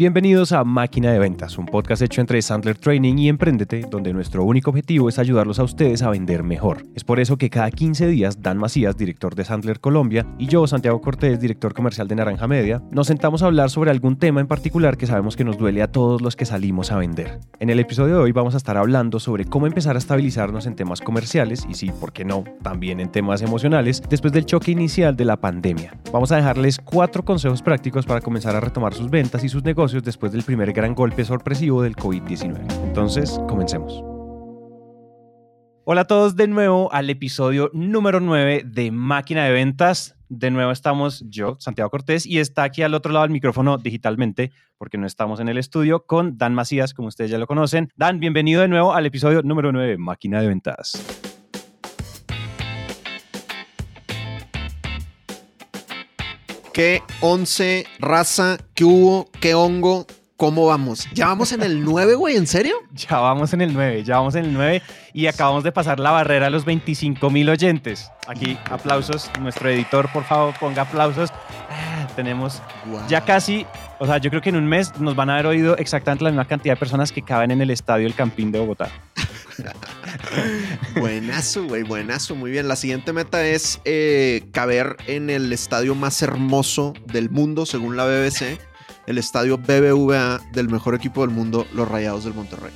Bienvenidos a Máquina de Ventas, un podcast hecho entre Sandler Training y Emprendete, donde nuestro único objetivo es ayudarlos a ustedes a vender mejor. Es por eso que cada 15 días Dan Macías, director de Sandler Colombia, y yo, Santiago Cortés, director comercial de Naranja Media, nos sentamos a hablar sobre algún tema en particular que sabemos que nos duele a todos los que salimos a vender. En el episodio de hoy vamos a estar hablando sobre cómo empezar a estabilizarnos en temas comerciales y sí, ¿por qué no? También en temas emocionales después del choque inicial de la pandemia. Vamos a dejarles cuatro consejos prácticos para comenzar a retomar sus ventas y sus negocios después del primer gran golpe sorpresivo del COVID-19. Entonces, comencemos. Hola a todos de nuevo al episodio número 9 de Máquina de Ventas. De nuevo estamos yo, Santiago Cortés, y está aquí al otro lado del micrófono digitalmente, porque no estamos en el estudio, con Dan Macías, como ustedes ya lo conocen. Dan, bienvenido de nuevo al episodio número 9 de Máquina de Ventas. ¿Qué once, raza? ¿Qué hubo? ¿Qué hongo? ¿Cómo vamos? ¿Ya vamos en el 9, güey? ¿En serio? Ya vamos en el 9, ya vamos en el 9 y acabamos de pasar la barrera a los 25 mil oyentes. Aquí, aplausos. Nuestro editor, por favor, ponga aplausos. Tenemos Wow. ya casi, o sea, yo creo que en un mes nos van a haber oído exactamente la misma cantidad de personas que caben en el estadio El Campín de Bogotá. Buenazo, güey, buenazo. Muy bien. La siguiente meta es eh, caber en el estadio más hermoso del mundo, según la BBC. El estadio BBVA del mejor equipo del mundo, los Rayados del Monterrey.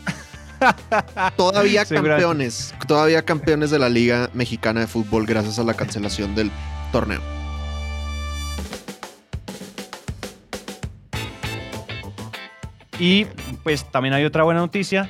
Todavía campeones, todavía campeones de la Liga Mexicana de Fútbol gracias a la cancelación del torneo. Y pues también hay otra buena noticia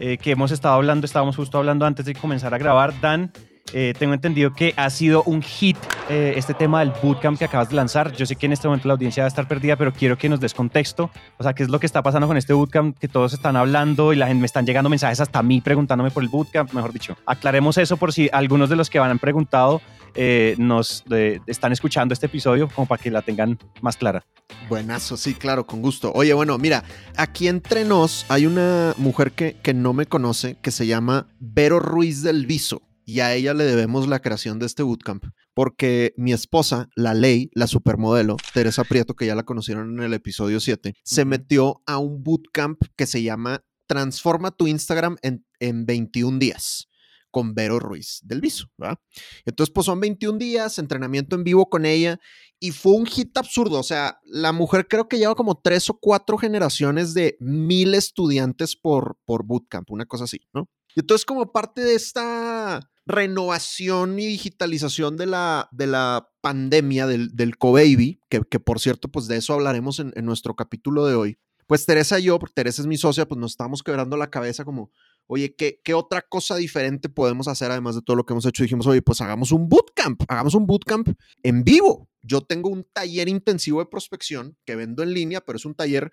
eh, que hemos estado hablando, estábamos justo hablando antes de comenzar a grabar. Dan, eh, tengo entendido que ha sido un hit eh, este tema del bootcamp que acabas de lanzar. Yo sé que en este momento la audiencia va a estar perdida, pero quiero que nos des contexto. O sea, ¿qué es lo que está pasando con este bootcamp? Que todos están hablando y la gente me están llegando mensajes hasta a mí preguntándome por el bootcamp, mejor dicho. Aclaremos eso por si algunos de los que van han preguntado eh, nos eh, están escuchando este episodio, como para que la tengan más clara. Buenazo, sí, claro, con gusto. Oye, bueno, mira, aquí entre nos hay una mujer que, que no me conoce que se llama Vero Ruiz del Viso y a ella le debemos la creación de este bootcamp porque mi esposa, la ley, la supermodelo, Teresa Prieto, que ya la conocieron en el episodio 7, se metió a un bootcamp que se llama Transforma tu Instagram en, en 21 días con Vero Ruiz del Viso, ¿verdad? Entonces, pues son 21 días, entrenamiento en vivo con ella y fue un hit absurdo. O sea, la mujer creo que lleva como tres o cuatro generaciones de mil estudiantes por, por bootcamp, una cosa así, ¿no? Y entonces, como parte de esta renovación y digitalización de la, de la pandemia del, del co-baby, que, que por cierto, pues de eso hablaremos en, nuestro capítulo de hoy. Pues Teresa y yo, porque Teresa es mi socia, pues nos estábamos quebrando la cabeza como, oye, ¿qué, ¿qué otra cosa diferente podemos hacer además de todo lo que hemos hecho? Dijimos, oye, pues hagamos un bootcamp, hagamos un bootcamp en vivo. Yo tengo un taller intensivo de prospección que vendo en línea, pero es un taller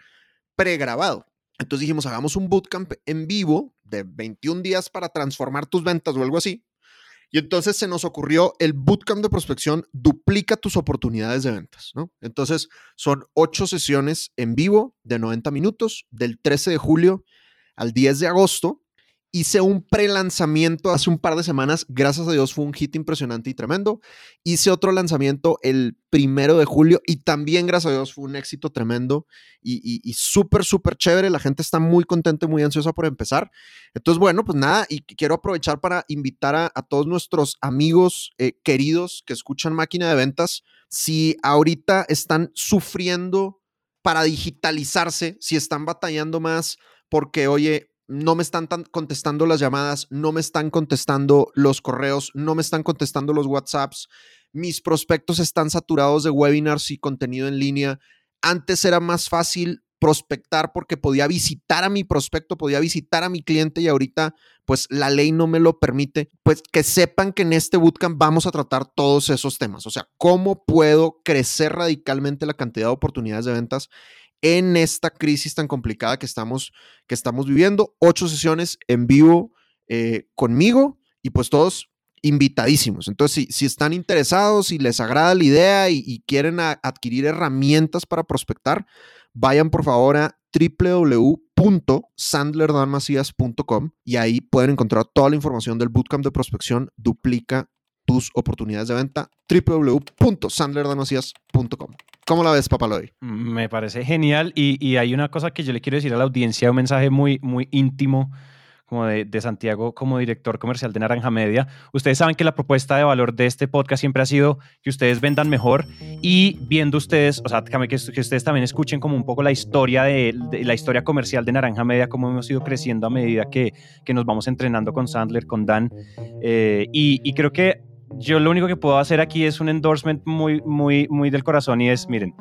pregrabado. Entonces dijimos, hagamos un bootcamp en vivo de 21 días para transformar tus ventas o algo así. Y entonces se nos ocurrió el bootcamp de prospección duplica tus oportunidades de ventas, ¿no? Entonces son ocho sesiones en vivo de 90 minutos del 13 de julio al 10 de agosto. Hice un pre-lanzamiento hace un par de semanas, gracias a Dios fue un hit impresionante y tremendo. Hice otro lanzamiento el primero de julio y también, gracias a Dios, fue un éxito tremendo y, y, y súper, súper chévere. La gente está muy contenta y muy ansiosa por empezar. Entonces, bueno, pues nada, y quiero aprovechar para invitar a, todos nuestros amigos eh, queridos que escuchan Máquina de Ventas, si ahorita están sufriendo para digitalizarse, si están batallando más porque, oye, no me están tan contestando las llamadas, no me están contestando los correos, no me están contestando los WhatsApps, mis prospectos están saturados de webinars y contenido en línea. Antes era más fácil prospectar porque podía visitar a mi prospecto, podía visitar a mi cliente y ahorita pues la ley no me lo permite, pues que sepan que en este bootcamp vamos a tratar todos esos temas, o sea, cómo puedo crecer radicalmente la cantidad de oportunidades de ventas en esta crisis tan complicada que estamos, que estamos viviendo. Ocho sesiones en vivo eh, conmigo y pues todos invitadísimos. Entonces, si, están interesados, si les agrada la idea y, quieren adquirir herramientas para prospectar, vayan por favor a www.sandlerdanmacías.com y ahí pueden encontrar toda la información del bootcamp de prospección Duplica tus oportunidades de venta. www.sandlerdanmacías.com. ¿Cómo la ves, Papaloy? Me parece genial y, y, hay una cosa que yo le quiero decir a la audiencia, un mensaje muy, muy íntimo como de, de, Santiago como director comercial de Naranja Media. Ustedes saben que la propuesta de valor de este podcast siempre ha sido que ustedes vendan mejor y viendo ustedes, o sea, que, que ustedes también escuchen como un poco la historia de, la historia comercial de Naranja Media, cómo hemos ido creciendo a medida que, que nos vamos entrenando con Sandler, con Dan. Eh, y creo que yo lo único que puedo hacer aquí es un endorsement muy, muy, muy del corazón y es, miren,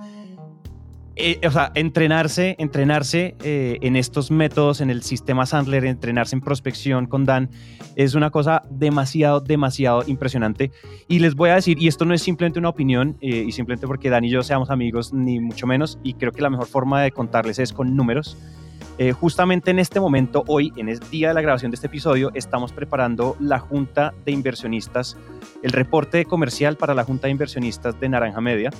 eh, o sea, entrenarse, entrenarse eh, en estos métodos, en el sistema Sandler, entrenarse en prospección con Dan, es una cosa demasiado, demasiado impresionante. Y les voy a decir, y esto no es simplemente una opinión, eh, y simplemente porque Dan y yo seamos amigos, ni mucho menos, y creo que la mejor forma de contarles es con números. Eh, justamente en este momento, hoy, en el día de la grabación de este episodio, estamos preparando la Junta de Inversionistas, el reporte comercial para la Junta de Inversionistas de Naranja Media.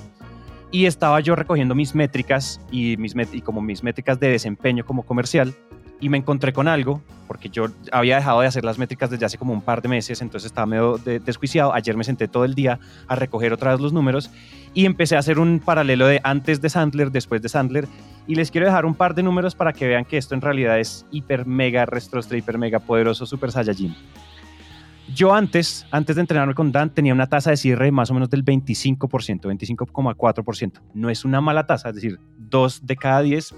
Y estaba yo recogiendo mis métricas y, mis como mis métricas de desempeño como comercial y me encontré con algo, porque yo había dejado de hacer las métricas desde hace como un par de meses, entonces estaba medio de, desjuiciado. Ayer me senté todo el día a recoger otra vez los números y empecé a hacer un paralelo de antes de Sandler, después de Sandler. Y les quiero dejar un par de números para que vean que esto en realidad es hiper mega restrostre, hiper mega poderoso Super Saiyajin. Yo antes, antes de entrenarme con Dan, tenía una tasa de cierre más o menos del 25%, 25,4%. No es una mala tasa, es decir, dos de cada 10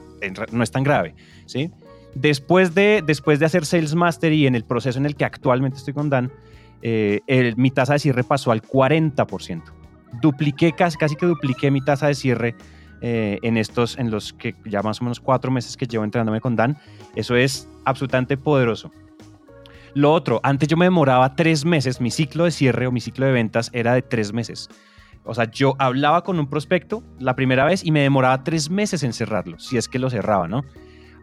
no es tan grave, ¿sí? Después de, después de hacer Sales Master y en el proceso en el que actualmente estoy con Dan, eh, el, mi tasa de cierre pasó al 40%. Dupliqué, casi, casi que dupliqué mi tasa de cierre eh, en estos, en los que ya más o menos cuatro meses que llevo entrenándome con Dan. Eso es absolutamente poderoso. Lo otro, antes yo me demoraba tres meses, mi ciclo de cierre o mi ciclo de ventas era de tres meses. O sea, yo hablaba con un prospecto la primera vez y me demoraba tres meses en cerrarlo, si es que lo cerraba, ¿no?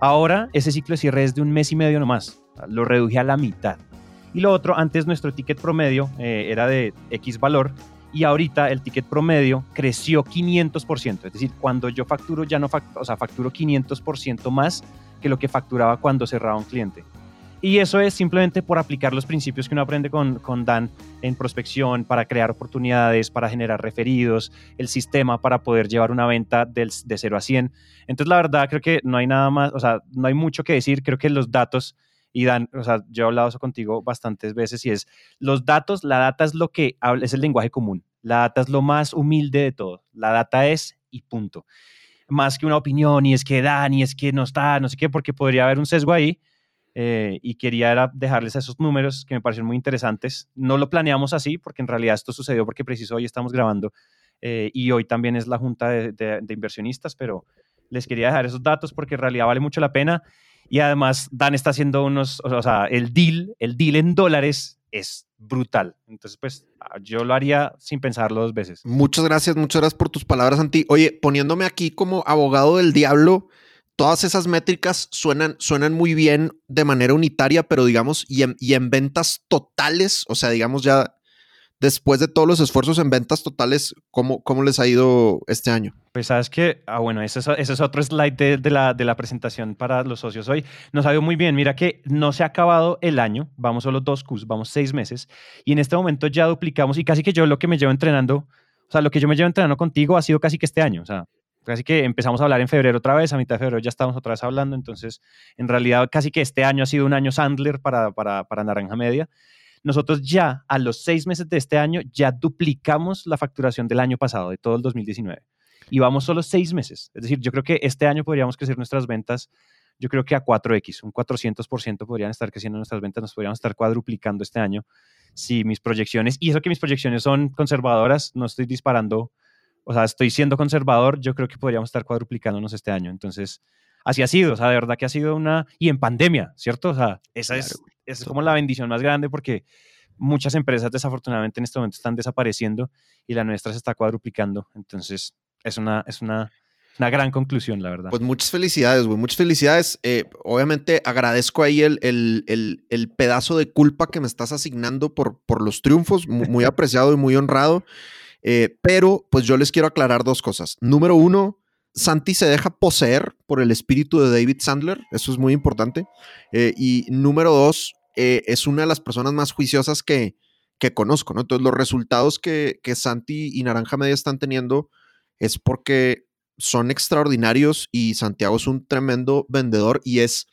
Ahora ese ciclo de cierre es de un mes y medio nomás, lo reduje a la mitad. Y lo otro, antes nuestro ticket promedio eh, era de X valor y ahorita el ticket promedio creció 500%. Es decir, cuando yo facturo ya no facturo, o sea, facturo 500% más que lo que facturaba cuando cerraba un cliente. Y eso es simplemente por aplicar los principios que uno aprende con, con Dan en prospección, para crear oportunidades, para generar referidos, el sistema para poder llevar una venta del, de 0 a 100. Entonces, la verdad, creo que no hay nada más, o sea, no hay mucho que decir. Creo que los datos, y Dan, o sea, yo he hablado eso contigo bastantes veces, y es, los datos, la data es lo que es el lenguaje común. La data es lo más humilde de todo. La data es y punto. Más que una opinión, y es que Dan, y es que no está, no sé qué, porque podría haber un sesgo ahí eh, y quería dejarles esos números que me parecieron muy interesantes. No lo planeamos así porque en realidad esto sucedió porque preciso hoy estamos grabando eh, y hoy también es la junta de, inversionistas, pero les quería dejar esos datos porque en realidad vale mucho la pena y además Dan está haciendo unos, o sea, el deal, el deal en dólares es brutal. Entonces, pues ah, yo lo haría sin pensarlo dos veces. Muchas gracias, muchas gracias por tus palabras, Santi. Oye, poniéndome aquí como abogado del diablo, todas esas métricas suenan, suenan muy bien de manera unitaria, pero digamos, y en, y en, ventas totales, o sea, digamos ya después de todos los esfuerzos en ventas totales, ¿cómo, cómo les ha ido este año? Pues sabes que, ah, bueno, ese es, ese es otro slide de, de, la, de la presentación para los socios hoy. Nos ha ido muy bien. Mira que no se ha acabado el año, vamos solo dos Qs, vamos seis meses, y en este momento ya duplicamos, y casi que yo lo que me llevo entrenando, o sea, lo que yo me llevo entrenando contigo ha sido casi que este año, o sea, Casi que empezamos a hablar en febrero otra vez, a mitad de febrero ya estamos otra vez hablando, entonces en realidad casi que este año ha sido un año Sandler para, para, para Naranja Media. Nosotros ya a los seis meses de este año ya duplicamos la facturación del año pasado, de todo el 2019. Y vamos solo seis meses. Es decir, yo creo que este año podríamos crecer nuestras ventas, yo creo que a 4X, un 400% podrían estar creciendo nuestras ventas, nos podríamos estar cuadruplicando este año si mis proyecciones, y eso que mis proyecciones son conservadoras, no estoy disparando o sea, estoy siendo conservador, yo creo que podríamos estar cuadruplicándonos este año. Entonces, así ha sido, o sea, de verdad que ha sido una... Y en pandemia, ¿cierto? O sea, esa, es, esa es como la bendición más grande porque muchas empresas desafortunadamente en este momento están desapareciendo y la nuestra se está cuadruplicando. Entonces, es una, es una, una gran conclusión, la verdad. Pues muchas felicidades, güey. Muchas felicidades. Eh, obviamente agradezco ahí el, el, el, el, pedazo de culpa que me estás asignando por, por los triunfos. Muy apreciado y muy honrado. Eh, pero pues yo les quiero aclarar dos cosas. Número uno, Santi se deja poseer por el espíritu de David Sandler, eso es muy importante. Eh, y número dos, eh, es una de las personas más juiciosas que, que conozco, ¿no? Entonces, los resultados que, que Santi y Naranja Media están teniendo es porque son extraordinarios y Santiago es un tremendo vendedor y es,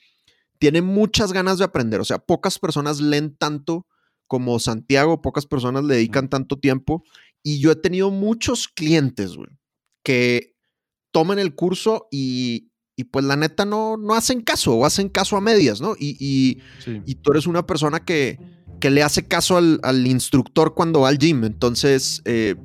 tiene muchas ganas de aprender. O sea, pocas personas leen tanto como Santiago, pocas personas le dedican tanto tiempo y yo he tenido muchos clientes, güey, que toman el curso y, y, pues la neta no, no hacen caso o hacen caso a medias, ¿no? Y, y, y tú eres una persona que, que le hace caso al, al, instructor cuando va al gym. Entonces, eh,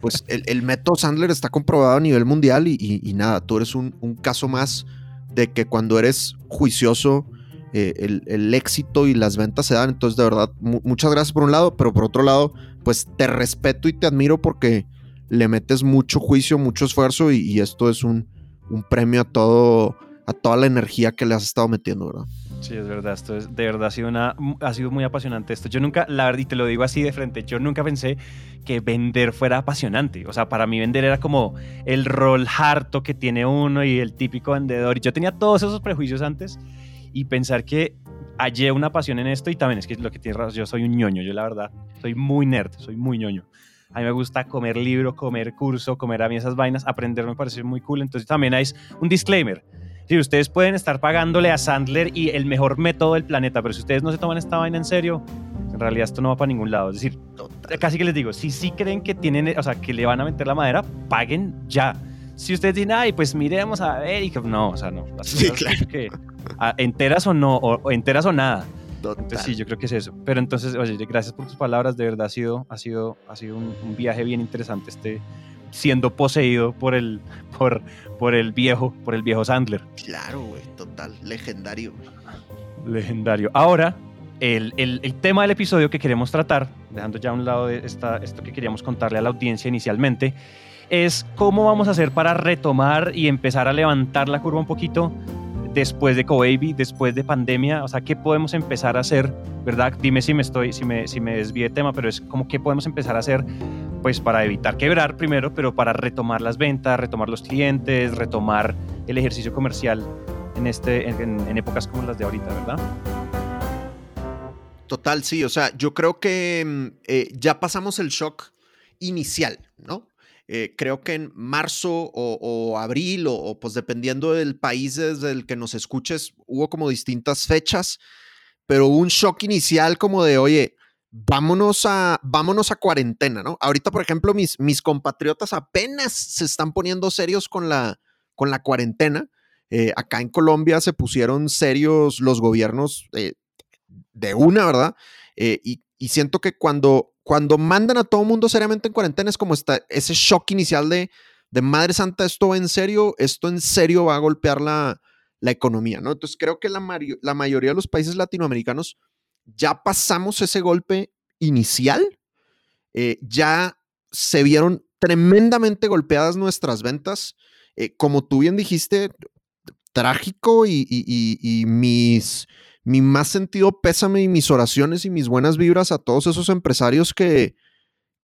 pues el, el, método Sandler está comprobado a nivel mundial y, y nada, tú eres un, un, caso más de que cuando eres juicioso, eh, el, el, éxito y las ventas se dan. Entonces, de verdad, muchas gracias por un lado, pero por otro lado, pues te respeto y te admiro porque le metes mucho juicio, mucho esfuerzo y, esto es un, un, premio a todo, a toda la energía que le has estado metiendo, ¿verdad? Sí, es verdad, esto es, de verdad ha sido, una, ha sido muy apasionante esto. Yo nunca, la verdad, y te lo digo así de frente, yo nunca pensé que vender fuera apasionante. O sea, para mí vender era como el rol harto que tiene uno y el típico vendedor. Y yo tenía todos esos prejuicios antes y pensar que hallé una pasión en esto y también es que lo que tienes razón, yo soy un ñoño, yo la verdad, soy muy nerd, soy muy ñoño. A mí me gusta comer libro, comer curso, comer a mí esas vainas, aprender me parece muy cool. Entonces también hay un disclaimer. Si ustedes pueden estar pagándole a Sandler y el mejor método del planeta, pero si ustedes no se toman esta vaina en serio, en realidad esto no va para ningún lado. Es decir, casi que les digo, si sí creen que tienen, o sea, que le van a meter la madera, paguen ya. Si ustedes dicen, ay, pues miremos a ver, y que no, o sea, no. Sí, claro. Que, a, enteras o no, o, o, enteras o nada. Total. Entonces sí, yo creo que es eso. Pero entonces, oye, gracias por tus palabras, de verdad ha sido, ha sido, ha sido un, un viaje bien interesante este, siendo poseído por el, por, por el viejo, por el viejo Sandler. Claro, güey, total, legendario. Legendario. Ahora, el, el, el, tema del episodio que queremos tratar, dejando ya a un lado de esta, esto que queríamos contarle a la audiencia inicialmente, es cómo vamos a hacer para retomar y empezar a levantar la curva un poquito después de Cobaby, después de pandemia, o sea, ¿qué podemos empezar a hacer, verdad? Dime si me estoy, si me, si me desvié de tema, pero es como qué podemos empezar a hacer, pues para evitar quebrar primero, pero para retomar las ventas, retomar los clientes, retomar el ejercicio comercial en, este, en, épocas como las de ahorita, ¿verdad? Total, sí, o sea, yo creo que eh, ya pasamos el shock inicial, ¿no? Eh, creo que en marzo o, o abril o, o, pues dependiendo del país desde el que nos escuches, hubo como distintas fechas, pero hubo un shock inicial como de, oye, vámonos a, vámonos a cuarentena, ¿no? Ahorita, por ejemplo, mis, mis compatriotas apenas se están poniendo serios con la, con la cuarentena. Eh, acá en Colombia se pusieron serios los gobiernos eh, de una, ¿verdad? Eh, y, y siento que cuando cuando mandan a todo mundo seriamente en cuarentena es como está ese shock inicial de, de Madre Santa, esto en serio, esto en serio va a golpear la, la economía, ¿no? Entonces creo que la, la, mayoría de los países latinoamericanos ya pasamos ese golpe inicial, eh, ya se vieron tremendamente golpeadas nuestras ventas, eh, como tú bien dijiste, trágico y mis mi más sentido pésame y mis oraciones y mis buenas vibras a todos esos empresarios que,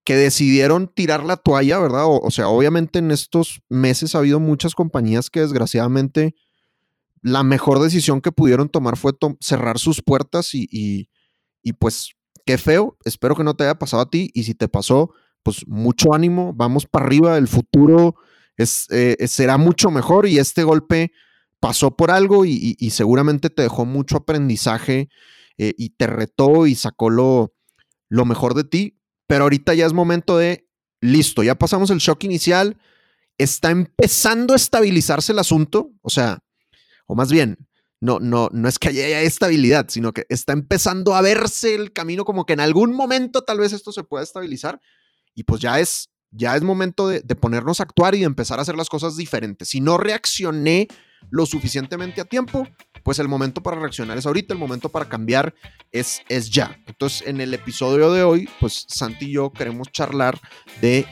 que decidieron tirar la toalla, ¿verdad? O, sea, obviamente en estos meses ha habido muchas compañías que desgraciadamente la mejor decisión que pudieron tomar fue cerrar sus puertas y, y, y, pues qué feo, espero que no te haya pasado a ti y si te pasó, pues mucho ánimo, vamos para arriba, el futuro es, eh, será mucho mejor y este golpe pasó por algo y, seguramente te dejó mucho aprendizaje eh, y te retó y sacó lo, lo mejor de ti, pero ahorita ya es momento de, listo, ya pasamos el shock inicial, está empezando a estabilizarse el asunto, o sea, o más bien, no, no, no es que haya estabilidad, sino que está empezando a verse el camino como que en algún momento tal vez esto se pueda estabilizar y pues ya es, ya es momento de, ponernos a actuar y de empezar a hacer las cosas diferentes. Si no reaccioné lo suficientemente a tiempo, pues el momento para reaccionar es ahorita, el momento para cambiar es, es ya. Entonces, en el episodio de hoy, pues Santi y yo queremos charlar de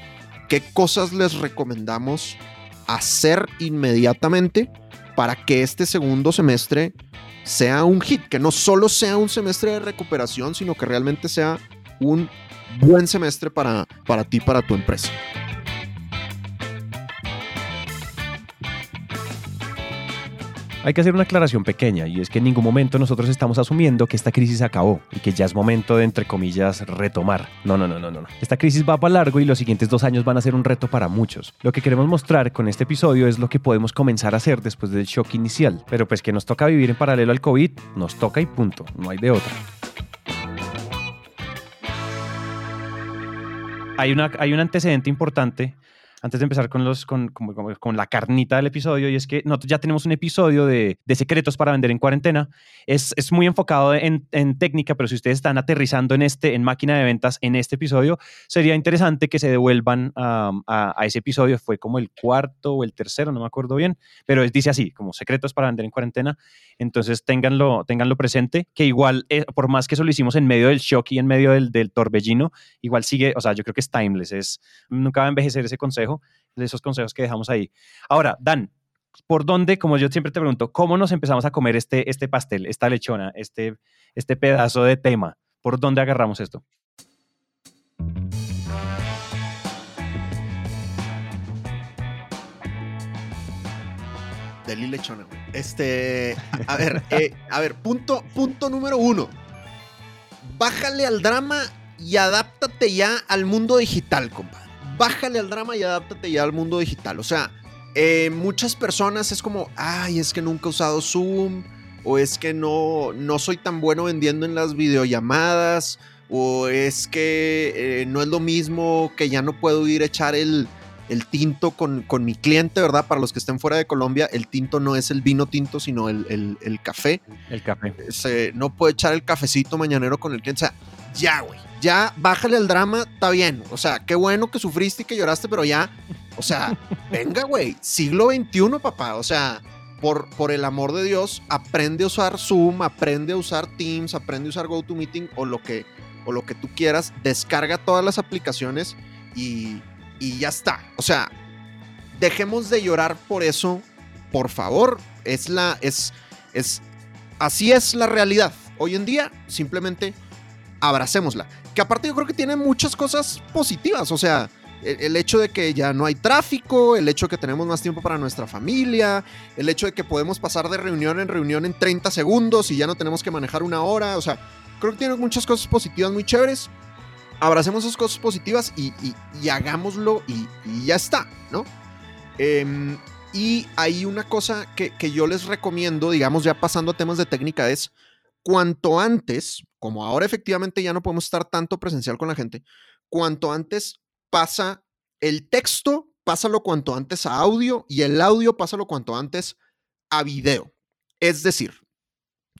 qué cosas les recomendamos hacer inmediatamente para que este segundo semestre sea un hit, que no solo sea un semestre de recuperación, sino que realmente sea un buen semestre para, para ti, para tu empresa. Hay que hacer una aclaración pequeña y es que en ningún momento nosotros estamos asumiendo que esta crisis acabó y que ya es momento de, entre comillas, retomar. No, no, no, no, no. Esta crisis va para largo y los siguientes dos años van a ser un reto para muchos. Lo que queremos mostrar con este episodio es lo que podemos comenzar a hacer después del shock inicial, pero pues que nos toca vivir en paralelo al COVID, nos toca y punto, no hay de otra. Hay, una, hay un antecedente importante antes de empezar con, los, con, con, la carnita del episodio, y es que nosotros ya tenemos un episodio de, de secretos para vender en cuarentena. Es, es muy enfocado en, en, técnica, pero si ustedes están aterrizando en, este, en máquina de ventas en este episodio, sería interesante que se devuelvan a, a, ese episodio. Fue como el cuarto o el tercero, no me acuerdo bien, pero es, dice así, como secretos para vender en cuarentena. Entonces, ténganlo, ténganlo presente, que igual, eh, por más que eso lo hicimos en medio del shock y en medio del, del torbellino, igual sigue, o sea, yo creo que es timeless, es, nunca va a envejecer ese consejo de esos consejos que dejamos ahí. Ahora, Dan, ¿por dónde, como yo siempre te pregunto, cómo nos empezamos a comer este, este pastel, esta lechona, este, este pedazo de tema? ¿Por dónde agarramos esto? Deli lechona, Este, a ver, eh, a ver, punto, punto número uno. Bájale al drama y adáptate ya al mundo digital, compadre bájale al drama y adáptate ya al mundo digital. O sea, eh, muchas personas es como, ay, es que nunca he usado Zoom, o es que no, no soy tan bueno vendiendo en las videollamadas, o es que eh, no es lo mismo que ya no puedo ir a echar el, el tinto con, con, mi cliente, ¿verdad? Para los que estén fuera de Colombia, el tinto no es el vino tinto, sino el, el, café. El café. Se, no puedo echar el cafecito mañanero con el cliente. O sea, ya, güey ya bájale al drama, está bien. O sea, qué bueno que sufriste y que lloraste, pero ya, o sea, venga, güey, siglo XXI, papá. O sea, por, por el amor de Dios, aprende a usar Zoom, aprende a usar Teams, aprende a usar GoToMeeting o lo que, o lo que tú quieras. Descarga todas las aplicaciones y, y ya está. O sea, dejemos de llorar por eso, por favor. Es la, es, es, así es la realidad. Hoy en día, simplemente abracémosla. Que aparte yo creo que tiene muchas cosas positivas, o sea, el, hecho de que ya no hay tráfico, el hecho de que tenemos más tiempo para nuestra familia, el hecho de que podemos pasar de reunión en reunión en 30 segundos y ya no tenemos que manejar una hora, o sea, creo que tiene muchas cosas positivas muy chéveres. Abracemos esas cosas positivas y, hagámoslo y, ya está, ¿no? Em, y hay una cosa que, que yo les recomiendo, digamos, ya pasando a temas de técnica, es cuanto antes, como ahora efectivamente ya no podemos estar tanto presencial con la gente, cuanto antes pasa el texto, pásalo cuanto antes a audio y el audio pásalo cuanto antes a video. Es decir,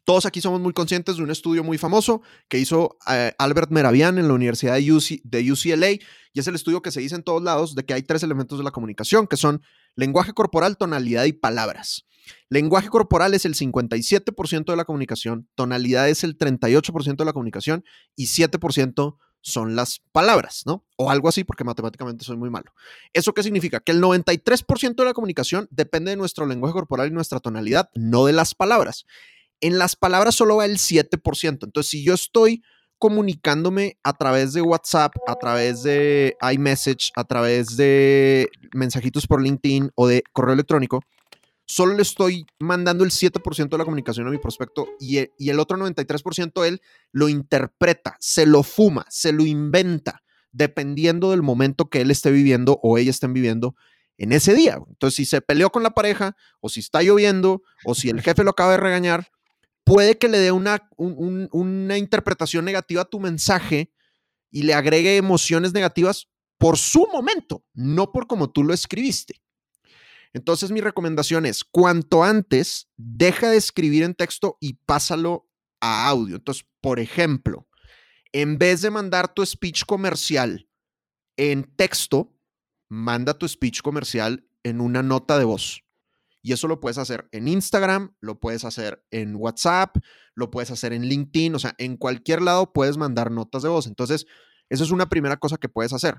todos aquí somos muy conscientes de un estudio muy famoso que hizo eh, Albert Meravian en la Universidad de, de UCLA y es el estudio que se dice en todos lados de que hay tres elementos de la comunicación que son lenguaje corporal, tonalidad y palabras. Lenguaje corporal es el 57% de la comunicación, tonalidad es el 38% de la comunicación y 7% son las palabras, ¿no? O algo así, porque matemáticamente soy muy malo. ¿Eso qué significa? Que el 93% de la comunicación depende de nuestro lenguaje corporal y nuestra tonalidad, no de las palabras. En las palabras solo va el 7%. Entonces, si yo estoy comunicándome a través de WhatsApp, a través de iMessage, a través de mensajitos por LinkedIn o de correo electrónico, solo le estoy mandando el 7% de la comunicación a mi prospecto y el, y otro 93% él lo interpreta, se lo fuma, se lo inventa, dependiendo del momento que él esté viviendo o ella estén viviendo en ese día. Entonces, si se peleó con la pareja, o si está lloviendo, o si el jefe lo acaba de regañar, puede que le dé una, una interpretación negativa a tu mensaje y le agregue emociones negativas por su momento, no por como tú lo escribiste. Entonces mi recomendación es, cuanto antes, deja de escribir en texto y pásalo a audio. Entonces, por ejemplo, en vez de mandar tu speech comercial en texto, manda tu speech comercial en una nota de voz. Y eso lo puedes hacer en Instagram, lo puedes hacer en WhatsApp, lo puedes hacer en LinkedIn, o sea, en cualquier lado puedes mandar notas de voz. Entonces, eso es una primera cosa que puedes hacer.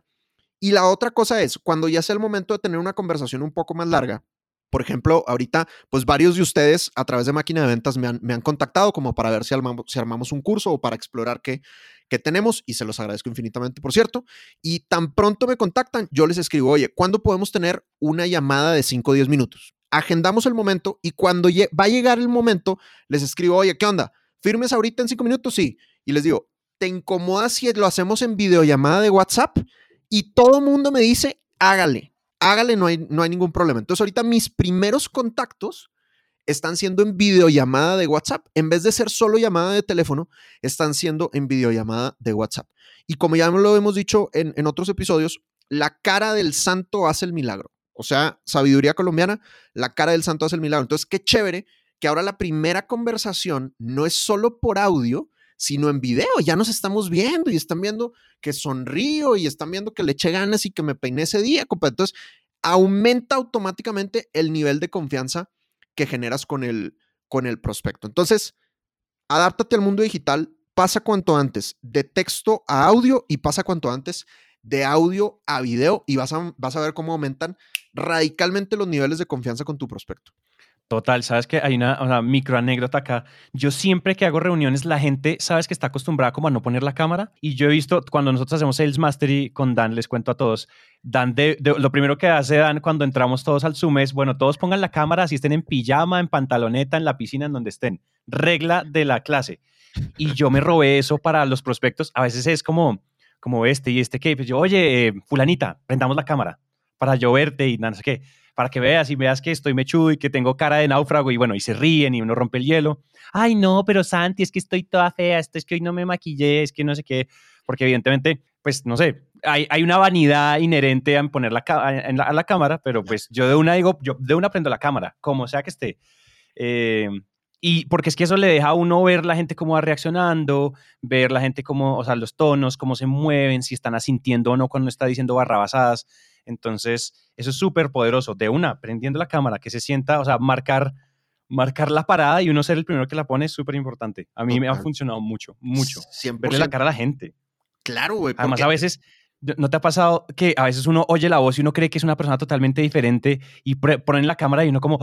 Y la otra cosa es, cuando ya sea el momento de tener una conversación un poco más larga, por ejemplo, ahorita, pues varios de ustedes a través de máquina de ventas me han, contactado como para ver si armamos, si armamos un curso o para explorar qué, qué tenemos y se los agradezco infinitamente, por cierto. Y tan pronto me contactan, yo les escribo, oye, ¿cuándo podemos tener una llamada de 5 o 10 minutos? agendamos el momento y cuando va a llegar el momento, les escribo, oye, ¿qué onda? ¿Firmes ahorita en cinco minutos? Sí. Y les digo, ¿te incomoda si lo hacemos en videollamada de WhatsApp? Y todo mundo me dice, hágale, hágale, no hay, no hay ningún problema. Entonces ahorita mis primeros contactos están siendo en videollamada de WhatsApp. En vez de ser solo llamada de teléfono, están siendo en videollamada de WhatsApp. Y como ya lo hemos dicho en, en otros episodios, la cara del santo hace el milagro. O sea, sabiduría colombiana, la cara del santo hace el milagro. Entonces, qué chévere que ahora la primera conversación no es solo por audio, sino en video. Ya nos estamos viendo y están viendo que sonrío y están viendo que le eché ganas y que me peiné ese día, Entonces, aumenta automáticamente el nivel de confianza que generas con el, con el prospecto. Entonces, adáptate al mundo digital, pasa cuanto antes de texto a audio y pasa cuanto antes de audio a video y vas a, vas a ver cómo aumentan radicalmente los niveles de confianza con tu prospecto. Total, sabes que hay una, micro anécdota acá. Yo siempre que hago reuniones, la gente, sabes que está acostumbrada como a no poner la cámara. Y yo he visto cuando nosotros hacemos Sales Mastery con Dan, les cuento a todos, Dan, de, lo primero que hace Dan cuando entramos todos al Zoom es, bueno, todos pongan la cámara, si estén en pijama, en pantaloneta, en la piscina, en donde estén. Regla de la clase. Y yo me robé eso para los prospectos. A veces es como, como este y este que, pues yo, oye, eh, fulanita, prendamos la cámara para yo verte y no sé qué, para que veas y veas que estoy mechudo y que tengo cara de náufrago y bueno, y se ríen y uno rompe el hielo. Ay, no, pero Santi, es que estoy toda fea, esto es que hoy no me maquillé, es que no sé qué, porque evidentemente, pues no sé, hay, hay una vanidad inherente a poner la, a la cámara, pero pues yo de una digo, yo de una prendo la cámara, como sea que esté. Eh, y porque es que eso le deja a uno ver la gente cómo va reaccionando, ver la gente cómo, o sea, los tonos, cómo se mueven, si están asintiendo o no cuando está diciendo barrabasadas. Entonces, eso es súper poderoso. De una, prendiendo la cámara, que se sienta, o sea, marcar, marcar la parada y uno ser el primero que la pone es súper importante. A mí me ha funcionado mucho, mucho. Siempre Verle la cara a la gente. Claro, güey. Además, a veces, ¿no te ha pasado que a veces uno oye la voz y uno cree que es una persona totalmente diferente y ponen la cámara y uno como,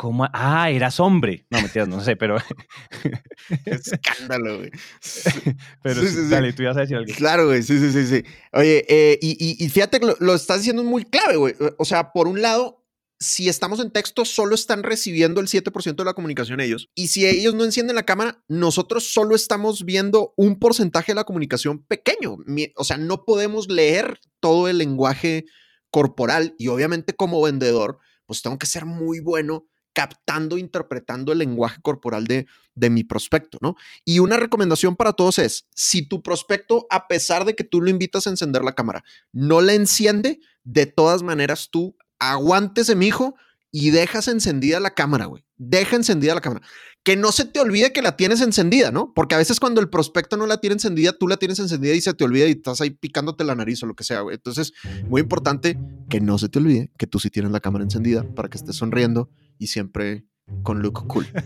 ¿Cómo? Ah, eras hombre. No, mentiras, no sé, pero. Escándalo, güey. pero sí, dale, tú ibas a decir algo. Claro, güey, sí, sí, sí, sí. Oye, eh, y, y, fíjate que lo, estás diciendo muy clave, güey. O sea, por un lado, si estamos en texto, solo están recibiendo el 7% de la comunicación ellos. Y si ellos no encienden la cámara, nosotros solo estamos viendo un porcentaje de la comunicación pequeño. O sea, no podemos leer todo el lenguaje corporal y obviamente como vendedor, pues tengo que ser muy bueno captando, interpretando el lenguaje corporal de, de mi prospecto, ¿no? Y una recomendación para todos es, si tu prospecto, a pesar de que tú lo invitas a encender la cámara, no la enciende, de todas maneras tú aguántese, mijo, y dejas encendida la cámara, güey. Deja encendida la cámara. Que no se te olvide que la tienes encendida, ¿no? Porque a veces cuando el prospecto no la tiene encendida, tú la tienes encendida y se te olvida y estás ahí picándote la nariz o lo que sea, güey. Entonces, muy importante que no se te olvide que tú sí tienes la cámara encendida para que estés sonriendo y siempre con look cool.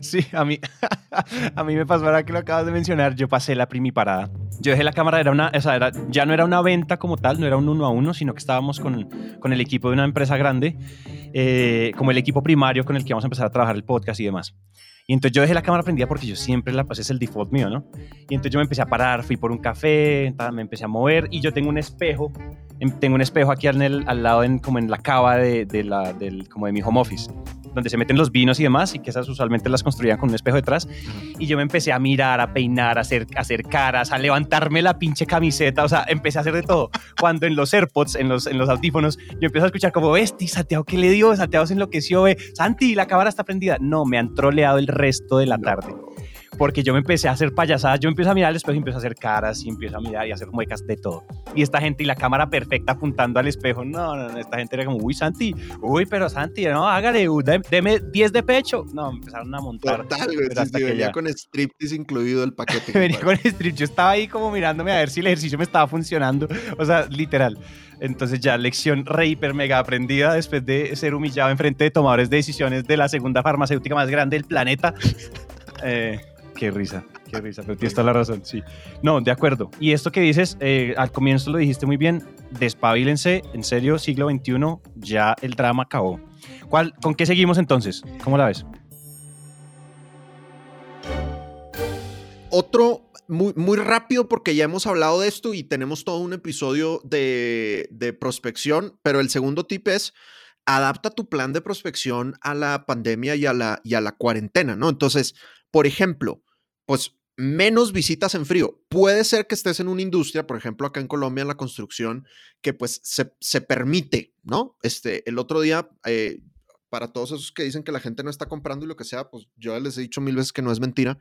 Sí, a mí, a mí me pasó ahora que lo acabas de mencionar, yo pasé la primiparada. Yo dejé la cámara, era una, o sea, era, ya no era una venta como tal, no era un uno a uno, sino que estábamos con, con el equipo de una empresa grande, eh, como el equipo primario con el que vamos a empezar a trabajar el podcast y demás. Y entonces yo dejé la cámara prendida porque yo siempre la pasé, es el default mío, ¿no? Y entonces yo me empecé a parar, fui por un café, me empecé a mover y yo tengo un espejo, tengo un espejo aquí al, al lado, en, como en la cava de, de la, del, como de mi home office donde se meten los vinos y demás, y que esas usualmente las construían con un espejo detrás. Y yo me empecé a mirar, a peinar, a hacer, a hacer caras, a levantarme la pinche camiseta, o sea, empecé a hacer de todo. Cuando en los AirPods, en los, en los audífonos, yo empiezo a escuchar como, Besti, Santiago, ¿qué le dio? Santiago se enloqueció, ve. Santi, la cámara está prendida. No, me han troleado el resto de la tarde porque yo me empecé a hacer payasadas, yo empiezo a mirar al espejo y empiezo a hacer caras y empiezo a mirar y a hacer muecas de todo. Y esta gente y la cámara perfecta apuntando al espejo, no, no, no esta gente era como, uy, Santi, uy, pero Santi, no, hágale, deme 10 de pecho. No, empezaron a montar. Total, güey, venía con striptease incluido el paquete. venía con striptease, yo estaba ahí como mirándome a ver si el ejercicio me estaba funcionando, o sea, literal. Entonces ya lección re hiper mega aprendida después de ser humillado en frente de tomadores de decisiones de la segunda farmacéutica más grande del planeta. Eh, Qué risa, qué risa, pero tienes toda la razón, sí. No, de acuerdo. Y esto que dices, eh, al comienzo lo dijiste muy bien, despabilense, en serio, siglo XXI, ya el drama acabó. ¿Cuál, ¿Con qué seguimos entonces? ¿Cómo la ves? Otro, muy, muy rápido porque ya hemos hablado de esto y tenemos todo un episodio de, de prospección, pero el segundo tip es adapta tu plan de prospección a la pandemia y a la, y a la cuarentena, ¿no? Entonces, por ejemplo, pues menos visitas en frío. Puede ser que estés en una industria, por ejemplo, acá en Colombia, en la construcción, que pues se, permite, ¿no? Este, el otro día, eh, para todos esos que dicen que la gente no está comprando y lo que sea, pues yo les he dicho mil veces que no es mentira.